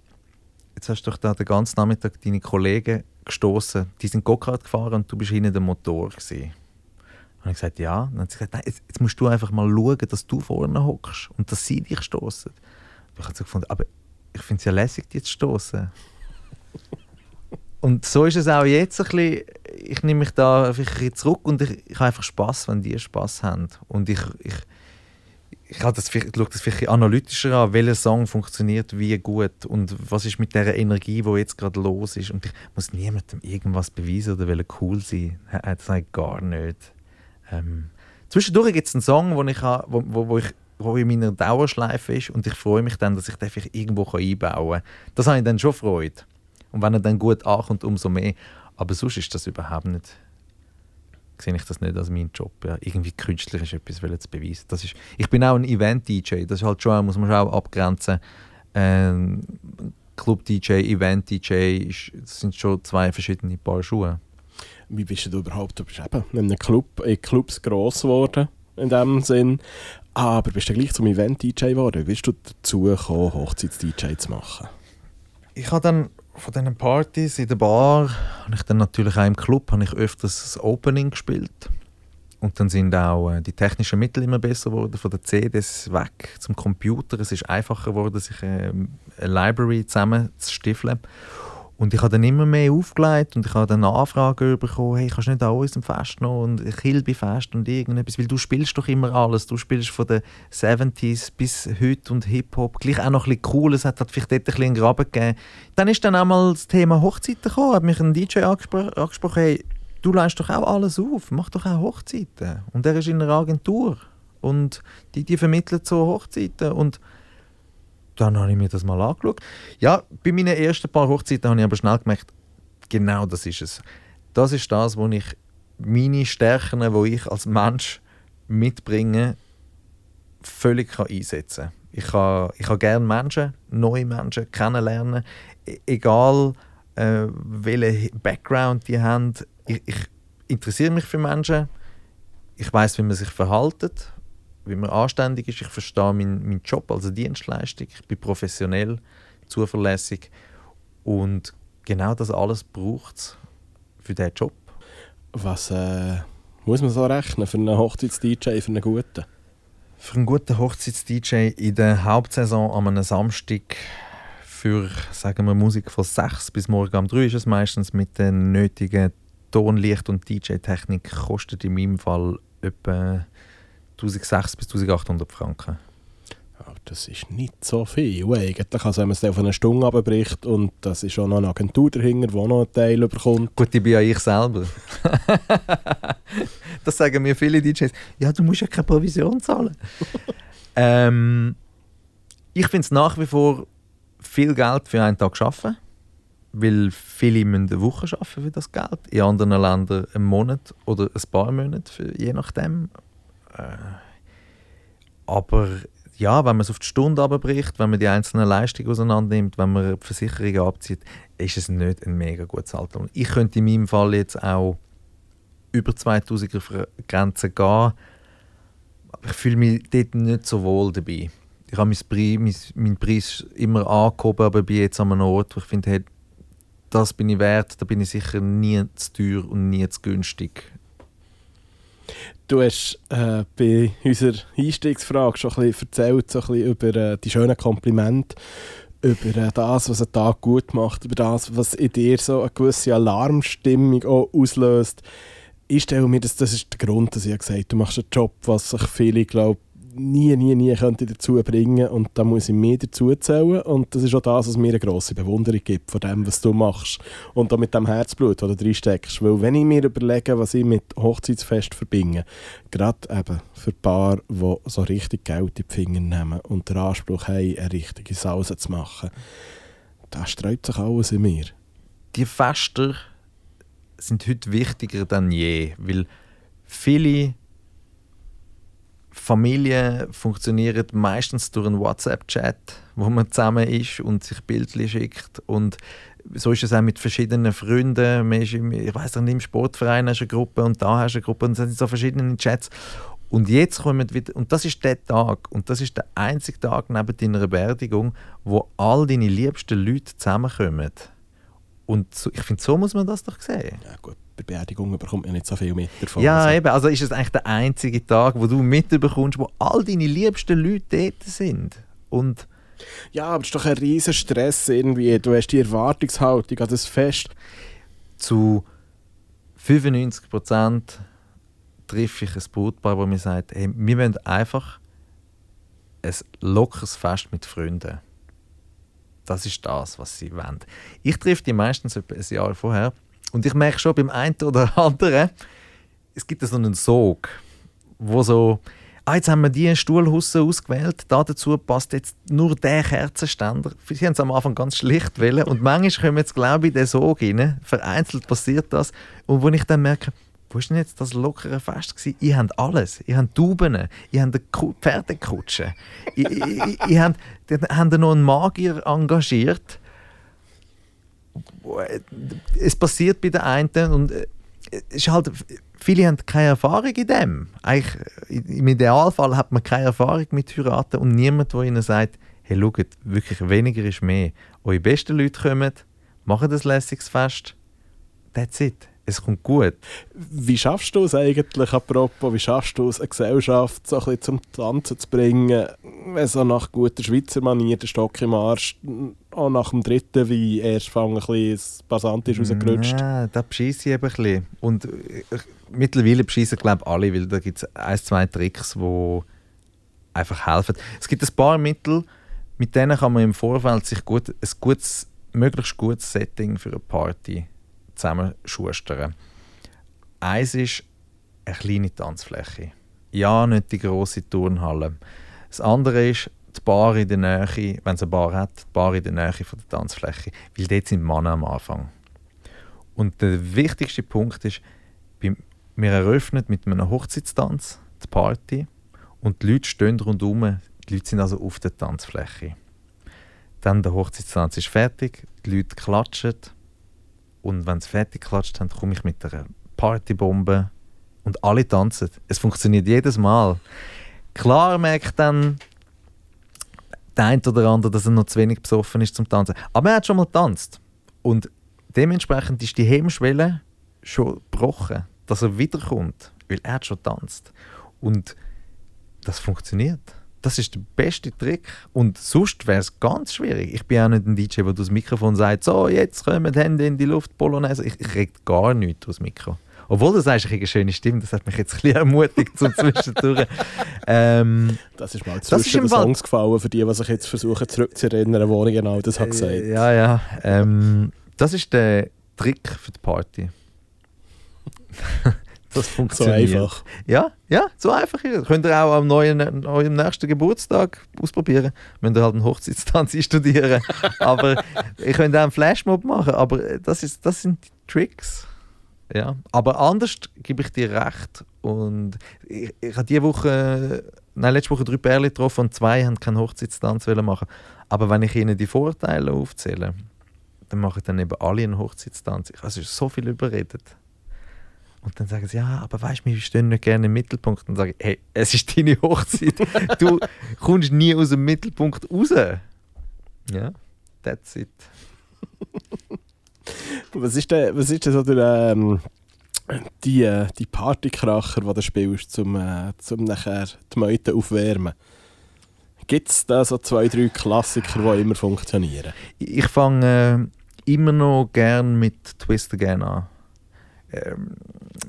jetzt hast du doch da den ganzen Nachmittag deine Kollegen gestoßen. Die sind Go-Kart gefahren und du bist hinten der Motor. Gewesen. Und ich gesagt: Ja. Und dann hat sie gesagt: Nein, jetzt, jetzt musst du einfach mal schauen, dass du vorne hockst und dass sie dich stoßen. Ich habe so gefunden: Aber ich finde es ja lässig, die zu stoßen. Und so ist es auch jetzt ein bisschen, ich nehme mich da ein bisschen zurück und ich, ich habe einfach Spass, wenn die Spass haben. Und ich, ich, ich, habe das, ich schaue das vielleicht analytischer an, welcher Song funktioniert wie gut und was ist mit der Energie, die jetzt gerade los ist. Und ich muss niemandem irgendwas beweisen oder will cool sein. Das sage ich gar nicht. Ähm, zwischendurch gibt es einen Song, wo ich, wo, wo, wo ich wo in meiner Dauerschleife ist und ich freue mich dann, dass ich den vielleicht irgendwo einbauen kann. Das habe ich dann schon Freude. Und wenn er dann gut ankommt, umso mehr. Aber sonst ist das überhaupt nicht, sehe ich das nicht als meinen Job. Ja. Irgendwie künstlerisch etwas zu beweisen. Das ist, ich bin auch ein Event-DJ, das ist halt schon, muss man schon auch abgrenzen. Ähm, Club-DJ, Event-DJ, das sind schon zwei verschiedene Paar Schuhe. Wie bist du überhaupt? Du bist eben in einem Club, in Clubs gross geworden, in dem Sinn. Aber bist du gleich zum Event-DJ geworden? Wie bist du dazu gekommen, Hochzeits-DJ zu machen? Ich habe dann von diesen Partys in der Bar, habe ich dann natürlich auch im Club, habe ich öfters das Opening gespielt. Und dann sind auch äh, die technischen Mittel immer besser geworden, von der CDs weg zum Computer. Es ist einfacher geworden, sich äh, eine Library zusammenzustiffeln. Und ich habe dann immer mehr aufgelegt und ich habe dann Anfragen bekommen, hey, kannst du nicht an unserem Fest noch und Kilby-Fest und irgendetwas, weil du spielst doch immer alles. Du spielst von den 70s bis heute und Hip-Hop. Gleich auch noch ein bisschen cool, es hat halt vielleicht dort ein bisschen einen Graben gegeben. Dann ist dann auch mal das Thema Hochzeiten gekommen, hat mich ein DJ angespro angesprochen, hey, du leist doch auch alles auf, mach doch auch Hochzeiten. Und er ist in einer Agentur und die, die vermittelt so Hochzeiten und dann habe ich mir das mal angeschaut. Ja, bei meinen ersten paar Hochzeiten habe ich aber schnell gemerkt, genau das ist es. Das ist das, wo ich meine Stärken, wo ich als Mensch mitbringe, völlig kann einsetzen kann. Ich habe ich ha gerne Menschen, neue Menschen kennenlernen, e egal äh, welchen Background die haben. Ich, ich interessiere mich für Menschen. Ich weiß, wie man sich verhaltet, wie man anständig ist. Ich verstehe meinen, meinen Job als Dienstleistung. Ich bin professionell, zuverlässig. Und genau das alles braucht es für diesen Job. Was äh, muss man so rechnen für einen Hochzeits-DJ, für einen guten? Für einen guten Hochzeits-DJ in der Hauptsaison an einem Samstag für sagen wir, Musik von 6 bis morgen um 3 ist es meistens mit den nötigen Tonlicht und DJ-Technik kostet in meinem Fall etwa 1600 bis 1800 Franken. Ja, das ist nicht so viel eigentlich. Also wenn man es auf eine Stunde abbricht und das ist auch noch eine Agentur dahinter, die noch einen Teil bekommt. Gut, ich bin ja ich selber. das sagen mir viele DJs. Ja, du musst ja keine Provision zahlen. ähm, ich finde es nach wie vor viel Geld für einen Tag arbeiten, weil viele müssen eine Woche arbeiten für das Geld. In anderen Ländern einen Monat oder ein paar Monate, für, je nachdem. Äh, aber ja, wenn man es auf die Stunde abbricht, wenn man die einzelnen Leistungen auseinandernimmt, wenn man Versicherungen abzieht, ist es nicht ein mega gutes Alter. Ich könnte in meinem Fall jetzt auch über 2000er Grenzen gehen, aber ich fühle mich dort nicht so wohl dabei. Ich habe meinen Preis, meinen Preis immer angehoben, aber bin jetzt an einem Ort, wo ich finde, hey, das bin ich wert, da bin ich sicher nie zu teuer und nie zu günstig. Du hast äh, bei unserer Einstiegsfrage schon ein bisschen erzählt so ein bisschen über äh, die schönen Komplimente, über äh, das, was einen Tag gut macht, über das, was in dir so eine gewisse Alarmstimmung auch auslöst. Ich stelle mir das, das ist der Grund, dass ich gesagt habe, du machst einen Job, was sich viele, glaube nie, nie, nie könnte dazu bringen und da muss ich mehr dazu zählen. Und das ist auch das, was mir eine grosse Bewunderung gibt von dem, was du machst. Und auch mit dem Herzblut, das du drin steckst, weil wenn ich mir überlege, was ich mit Hochzeitsfest verbinde, gerade eben für Paar, die so richtig Geld in die Finger nehmen und den Anspruch haben, eine richtige Sause zu machen, da sträubt sich alles in mir. Die Fester sind heute wichtiger denn je, weil viele Familien funktionieren meistens durch einen WhatsApp-Chat, wo man zusammen ist und sich Bildchen schickt. Und so ist es auch mit verschiedenen Freunden. Man ist im, ich weiß nicht, im Sportverein hast du eine Gruppe und da hast du eine Gruppe und es sind so verschiedene Chats. Und jetzt kommen wieder, und das ist der Tag, und das ist der einzige Tag neben deiner Beerdigung, wo all deine liebsten Leute zusammenkommen. Und so, ich finde, so muss man das doch sehen. Ja gut, bei Beerdigungen bekommt man nicht so viel mit davon. Ja, Also, eben. Also ist es eigentlich der einzige Tag, wo du mitbekommst, wo all deine liebsten Leute dort sind. Und ja, aber es ist doch ein riesen Stress irgendwie. Du hast die Erwartungshaltung an das Fest. zu 95% treffe ich ein Brautpaar, das mir sagt, hey, wir wollen einfach ein lockeres Fest mit Freunden. Das ist das, was sie wollen. Ich treffe die meistens etwa ein Jahr vorher und ich merke schon beim einen oder anderen, es gibt so einen Sog, wo so, ah, jetzt haben wir die Stuhlhusse ausgewählt, da dazu passt jetzt nur der Kerzenständer. Sie haben es am Anfang ganz schlicht wählen und manchmal kommen jetzt, glaube ich, den Sog rein. Vereinzelt passiert das. Und wo ich dann merke, wo ist denn jetzt das lockere Fest gewesen? Ihr habt alles. Ihr habt Tauben, ihr habt Pferdekutsche. ihr, ihr, ihr habt, ihr habt noch einen Magier engagiert. Es passiert bei den einen und äh, es ist halt, viele haben keine Erfahrung in dem. Eigentlich, äh, Im Idealfall hat man keine Erfahrung mit Heiraten und niemand, der ihnen sagt, hey, schaut, wirklich weniger ist mehr. Eure besten Leute kommen, machen ein lässiges Fest. That's it. Es kommt gut. Wie schaffst du es eigentlich, apropos, wie schaffst du es, eine Gesellschaft so ein bisschen zum Tanzen zu bringen, wenn so nach guter Schweizer Manier der Stock im Arsch, auch nach dem dritten Wein erst fang ein bisschen Passant ist rausgerutscht? Ja, da bescheisse ich eben ein bisschen. Und äh, ich, mittlerweile bescheissen, glaube ich, alle, weil da gibt es ein, zwei Tricks, die einfach helfen. Es gibt ein paar Mittel, mit denen kann man im Vorfeld sich gut, ein gutes, möglichst gutes Setting für eine Party zusammenschustern. Eins ist eine kleine Tanzfläche. Ja, nicht die grosse Turnhalle. Das andere ist die Bar in der Nähe, wenn es eine Bar hat, die Bar in der Nähe von der Tanzfläche. Weil dort sind Männer am Anfang. Und der wichtigste Punkt ist, wir eröffnen mit einem Hochzeitstanz die Party und die Leute stehen rundherum. Die Leute sind also auf der Tanzfläche. Dann der Hochzeitstanz ist fertig, die Leute klatschen und wenn sie fertig geklatscht haben, komme ich mit einer Partybombe und alle tanzen. Es funktioniert jedes Mal. Klar merkt dann der eine oder andere, dass er noch zu wenig besoffen ist zum Tanzen. Aber er hat schon mal getanzt. Und dementsprechend ist die Hemmschwelle schon gebrochen, dass er wiederkommt, weil er hat schon getanzt. Und das funktioniert. Das ist der beste Trick. Und sonst wäre es ganz schwierig. Ich bin auch nicht ein DJ, der das Mikrofon sagt, so, jetzt kommen die Hände in die Luft, Polonaise. Ich, ich rede gar nichts aus dem Mikro. Obwohl du sagst, ich habe eine schöne Stimme, das hat mich jetzt ein bisschen ermutigt zum Zwischendurch. ähm, Das ist mal zwischen den Songs gefallen, für die, die sich jetzt versuchen zurückzuerinnern, wo ich genau das habe gesagt Äh, ja, ja. Ähm, das ist der Trick für die Party. das So funktioniert. einfach. Ja, ja, so einfach ist es. Könnt ihr auch am neuen, eurem nächsten Geburtstag ausprobieren. Müsst ihr halt einen Hochzeitstanz studieren. aber ihr könnt auch einen Flashmob machen. Aber das, ist, das sind die Tricks. Ja. Aber anders gebe ich dir recht. Und ich, ich habe diese Woche, nein, letzte Woche drei Pärchen getroffen und zwei haben keinen Hochzeitstanz wollen machen. Aber wenn ich ihnen die Vorteile aufzähle, dann machen dann eben alle einen Hochzeitstanz. Ich also so viel überredet. Und dann sagen sie, ja, aber weißt du, wir stehen nicht gerne im Mittelpunkt. Und dann sage ich, hey, es ist deine Hochzeit. du kommst nie aus dem Mittelpunkt raus. Ja, that's it. Was ist denn, was ist denn so der, ähm, die, äh, die Partykracher, die du spielst, zum, äh, zum nachher die Meute aufwärmen? Gibt es da so zwei, drei Klassiker, die immer funktionieren? Ich ich fange äh, immer noch gern mit Twist Again an. Ähm,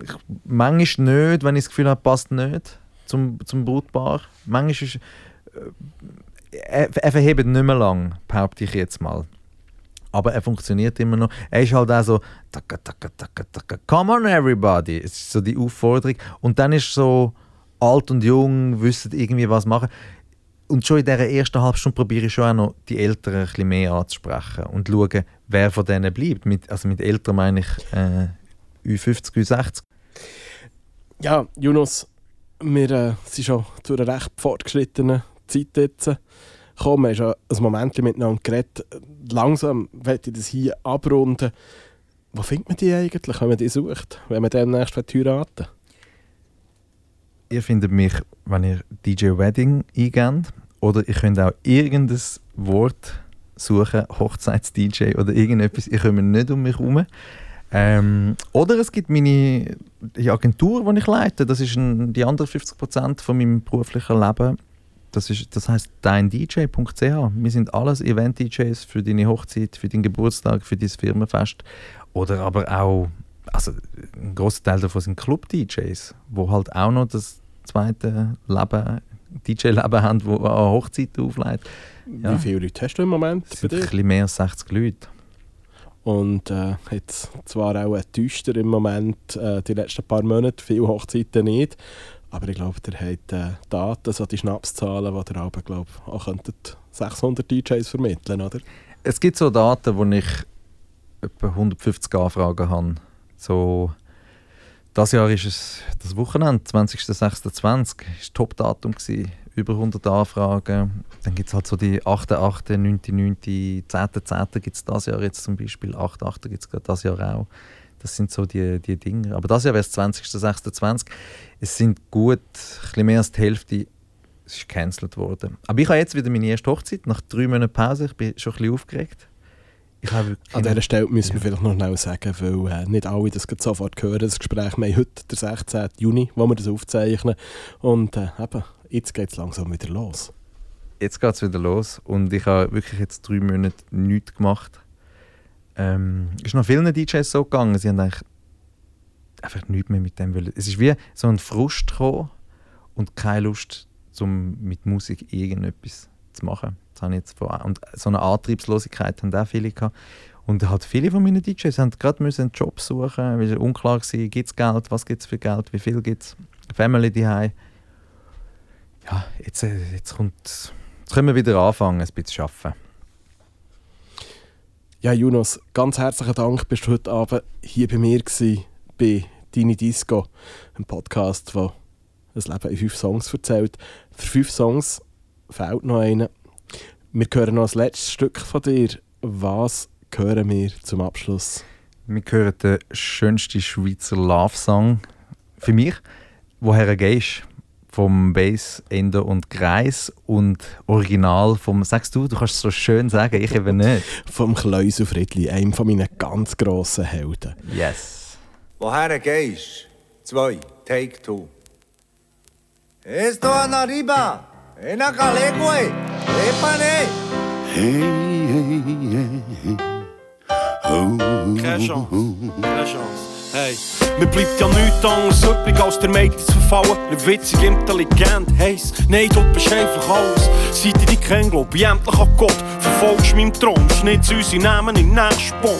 ich, manchmal nicht, wenn ich das Gefühl habe, passt nicht. zum, zum Brutpaar. Manchmal ist äh, er, er verhebt nicht mehr lang, behaupte ich jetzt mal. Aber er funktioniert immer noch. Er ist halt auch so, taka, taka, taka, taka, come on everybody. Es ist so die Aufforderung. Und dann ist so alt und jung, wissen irgendwie was machen. Und schon in dieser ersten halben Stunde probiere ich schon auch noch die Eltern ein bisschen mehr anzusprechen und schauen, wer von denen bleibt. Mit, also mit Eltern meine ich äh, Ü50, Ü60. Ja, Jonas, wir äh, sind schon zu einer recht fortgeschrittenen Zeit jetzt gekommen. Wir haben schon ein Moment miteinander geredet. Langsam möchte ich das hier abrunden. Wo findet man die eigentlich, wenn man die sucht, wenn man demnächst heiraten will? Ihr findet mich, wenn ihr DJ Wedding eingebt. Oder ihr könnt auch irgendein Wort suchen, Hochzeits-DJ oder irgendetwas. Ihr kommt nicht um mich herum. Ähm, oder es gibt meine die Agentur, die ich leite. Das ist ein, die anderen 50% von meinem beruflichen Leben. Das, ist, das heißt deindj.ch. Wir sind alles Event-DJs für deine Hochzeit, für deinen Geburtstag, für dein Firmenfest. Oder aber auch, also ein großer Teil davon sind Club-DJs, wo halt auch noch das zweite Leben, DJ-Leben haben, wo an Hochzeiten auflegt. Ja. Wie viele Leute hast du im Moment Es sind ein bisschen mehr als 60 Leute. Und äh, jetzt zwar auch düster im Moment, äh, die letzten paar Monate, viele Hochzeiten nicht. Aber ich glaube, ihr habt äh, Daten, so die Schnapszahlen, die ihr aber, glaube auch könntet 600 DJs vermitteln, oder? Es gibt so Daten, wo ich etwa 150 Anfragen habe. So, das Jahr ist es das Wochenende, 20.06.20, ist das Top-Datum. Über 100 Anfragen. Dann gibt es halt so die 8.8., 9.9., 10.10. gibt es das Jahr jetzt zum Beispiel. 8.8. gibt es gerade das Jahr auch. Das sind so die, die Dinge. Aber das Jahr wäre es 20.06.20. Es sind gut, ein bisschen mehr als die Hälfte es ist gecancelt worden. Aber ich habe jetzt wieder meine erste Hochzeit, nach drei Monaten Pause. Ich bin schon ein bisschen aufgeregt. An dieser Stelle müssen wir vielleicht noch schnell sagen, weil äh, nicht alle das sofort hören, das Gespräch. Wir haben heute den 16. Juni, wo wir das aufzeichnen. Und äh, eben, jetzt geht es langsam wieder los. jetzt geht es wieder los und ich habe wirklich jetzt drei Monate nichts gemacht. Ähm, ist noch vielen DJs so gegangen, sie haben eigentlich einfach nichts mehr mit dem wollen. Es ist wie so ein Frust gekommen und keine Lust, um mit Musik irgendetwas zu machen. Das habe jetzt vor und so eine Antriebslosigkeit haben auch viele gehabt. Und halt viele von meinen DJs haben gerade müssen einen Job suchen, weil es unklar war, gibt es Geld, was gibt es für Geld, wie viel gibt es, Family daheim. Ja, jetzt, äh, jetzt kommt Jetzt können wir wieder anfangen, ein bisschen zu arbeiten. Ja, Jonas, ganz herzlichen Dank, bist du heute Abend hier bei mir gewesen, bei Dini Disco, einem Podcast, der ein Leben in fünf Songs erzählt. Für fünf Songs fehlt noch einer. Wir hören noch das letzte Stück von dir. Was hören wir zum Abschluss? Wir hören den schönsten Schweizer Love-Song für mich, «Woher gehst?» Vom Bass, Ender und Kreis und Original vom, sagst du, du kannst es so schön sagen, ich eben nicht. Vom Kleusel Friedli, einem von meinen ganz grossen Helden. Yes. Woher gehst? Zwei, take two. Esto arriba, en la calegüe, épane. Hey, hey, hey, hey. Oh, Keine Chance. oh, Keine Chance. Hey, mir bleibt ja nichts anderes übrig, als der Mädchen zu verfallen. Eine witzig, intelligent, heiß. Nein, du bist einfach alles. Seit ich dich kenne, glaub ich endlich an Gott. Verfolgst meinen Traum, schnitz unsere Namen in Baum.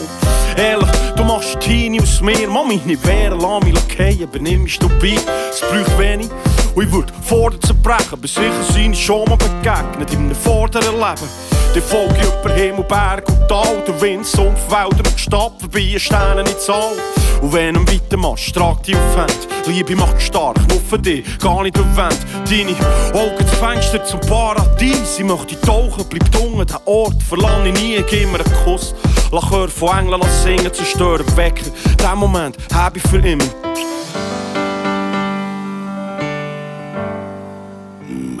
Ehrlich, du machst Teenie aus mir. Mach mich nicht wehren, lass mich fallen, übernimm mich dabei. Es braucht wenig. Und ich würde fordern zu brechen, bis sicher seine schon mal begegnet in einem vorderen Leben. Die folge über Himmel, Berg und Tal, der Wind, Sumpf, Wälder und Stadt, vorbei Sterne in Zahl. Und wenn du weitermachst, trag dich auf Hand. Liebe macht stark, nur für dich, gar nicht erwähnt. Deine Augen zu Fenster zum Paradies. Ich möchte tauchen, bleib unten, den Ort verlange ich nie, gib mir einen Kuss. Lach hör von Engeln an singen, zerstören, wecken. Den Moment hab ich für immer.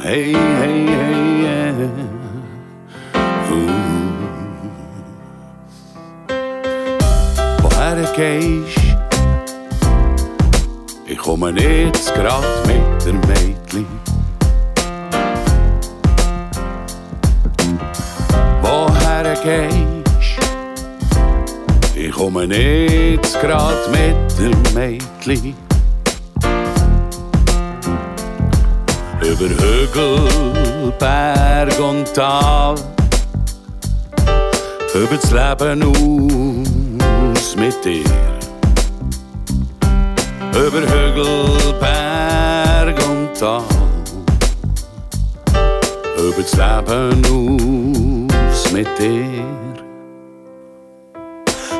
hey, hey, hey, yeah. Oh. Woher gehst? Ich komme jetzt grad mit der Mädchen. Woher gehst? Ich komme jetzt grad mit der Mädchen. über Hügel, Berg und Tal, über das Leben aus mit dir. Über Hügel, Berg und Tal, über das Leben aus mit dir.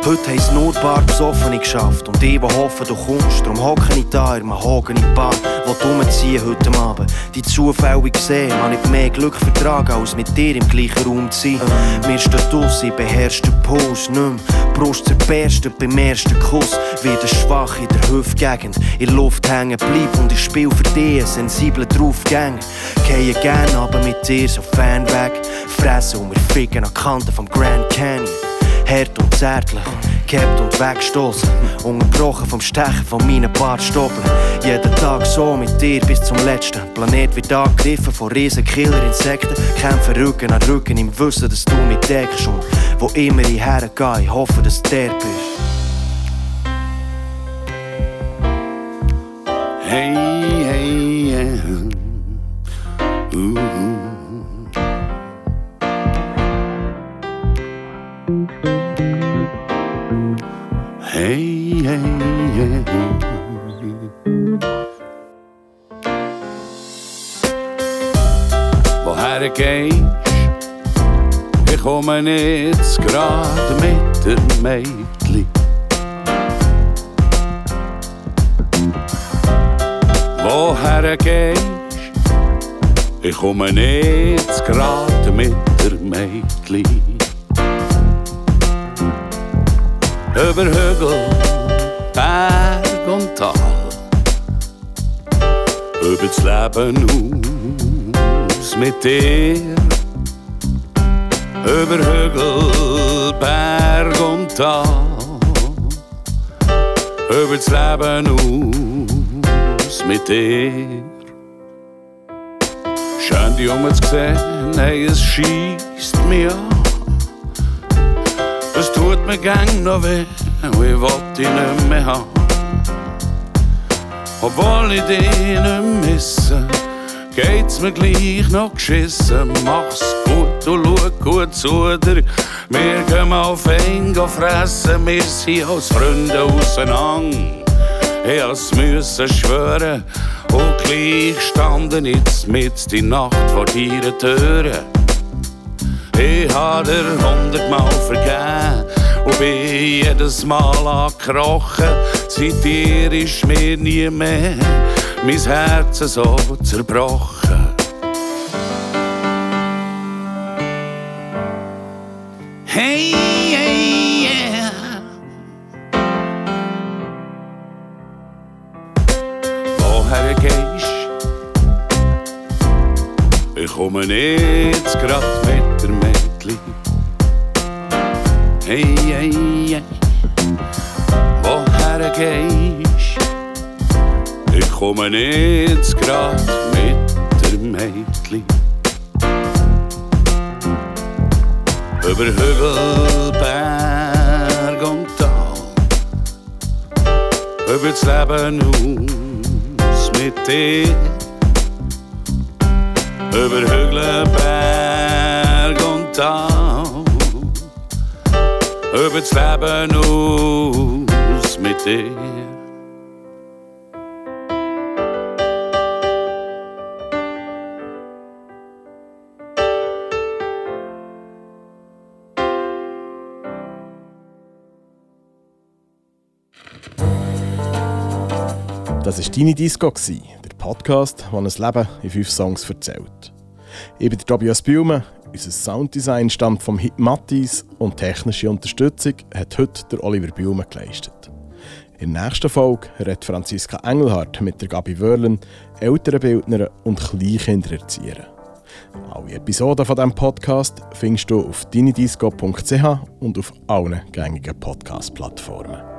Heute haben es nur ein paar Besoffene geschafft. Und ich, die hoffen, du kommst. Darum hocke ich da in einem Hageni Bar, wo du umziehen heute Abend. Die zufällig gesehen, man nicht mehr Glück vertragen, als mit dir im gleichen Raum zu sein. Mir steht aus, ich beherrsche den Puls nicht mehr. Brust zerberstet beim ersten Kuss. Wieder schwach in der Hüftgegend, in Luft hängen bleib und ich spiel für dich sensiblen Draufgänger. Gehe gern aber mit dir so fern weg. Fressen und wir ficken an die Kanten vom Grand Canyon. Hart und zärtlich, gehabt und weggestoßen. Unterbrochen vom Stechen von meinen Bartstoppeln. Jeden Tag so mit dir bis zum letzten. Planet wird angegriffen von riesen Killer-Insekten. Kämpfen Rücken an Rücken im Wissen, dass du mich deckst. Und wo immer ich hergehe, ich hoffe, dass du der bist. Hey, Yeah. Woher gehst? Ich komme jetzt gerade mit der Mädchen. Woher gehst? Ich komme jetzt gerade mit der Mädchen. Über Hügel, Berg und Tal. Über das Leben aus mit dir. Über Hügel, Berg und Tal. Über das Leben aus mit dir. Schön die um zu sehen, hey, es schießt mich an. Gang noch weh, und ich wollt dich nicht mehr haben. Obwohl ich dich nicht misse, geht's mir gleich noch geschissen. Mach's gut und schau gut zu dir. Wir gehen auf ein fressen, wir sind als Freunde auseinander. Ich has müssen schwören und gleich standen jetzt mit die Nacht vor deiner Türe. Ich hab dir hundertmal vergeben und bin jedes Mal angekrochen. Seit dir ist mir nie mehr mein Herz so zerbrochen. Hey, hey, yeah. Woher gehst? Ich komme jetzt grad mit der Mädchen. Hey, hey, hey. Woher gehst? Ich komme jetzt grad mit der Mädchen. Über Hügel, Berg und Tal. Über das Leben aus mit dir. Über Hügel, Berg und Tal. Über das Leben aus mit dir. Das war deine Disco, der Podcast, der ein Leben in fünf Songs erzählt. Ich bin Tobias Biume, unser Sounddesign stammt vom Hit Mattis und technische Unterstützung hat heute der Oliver Biume geleistet. In der nächsten Folge redet Franziska Engelhardt mit der Gabi Wörlen, Elternbildnerin und Kleinkindererzieherin. Alle Episoden von diesem Podcast findest du auf dynidisco.ch und auf allen gängigen Podcast-Plattformen.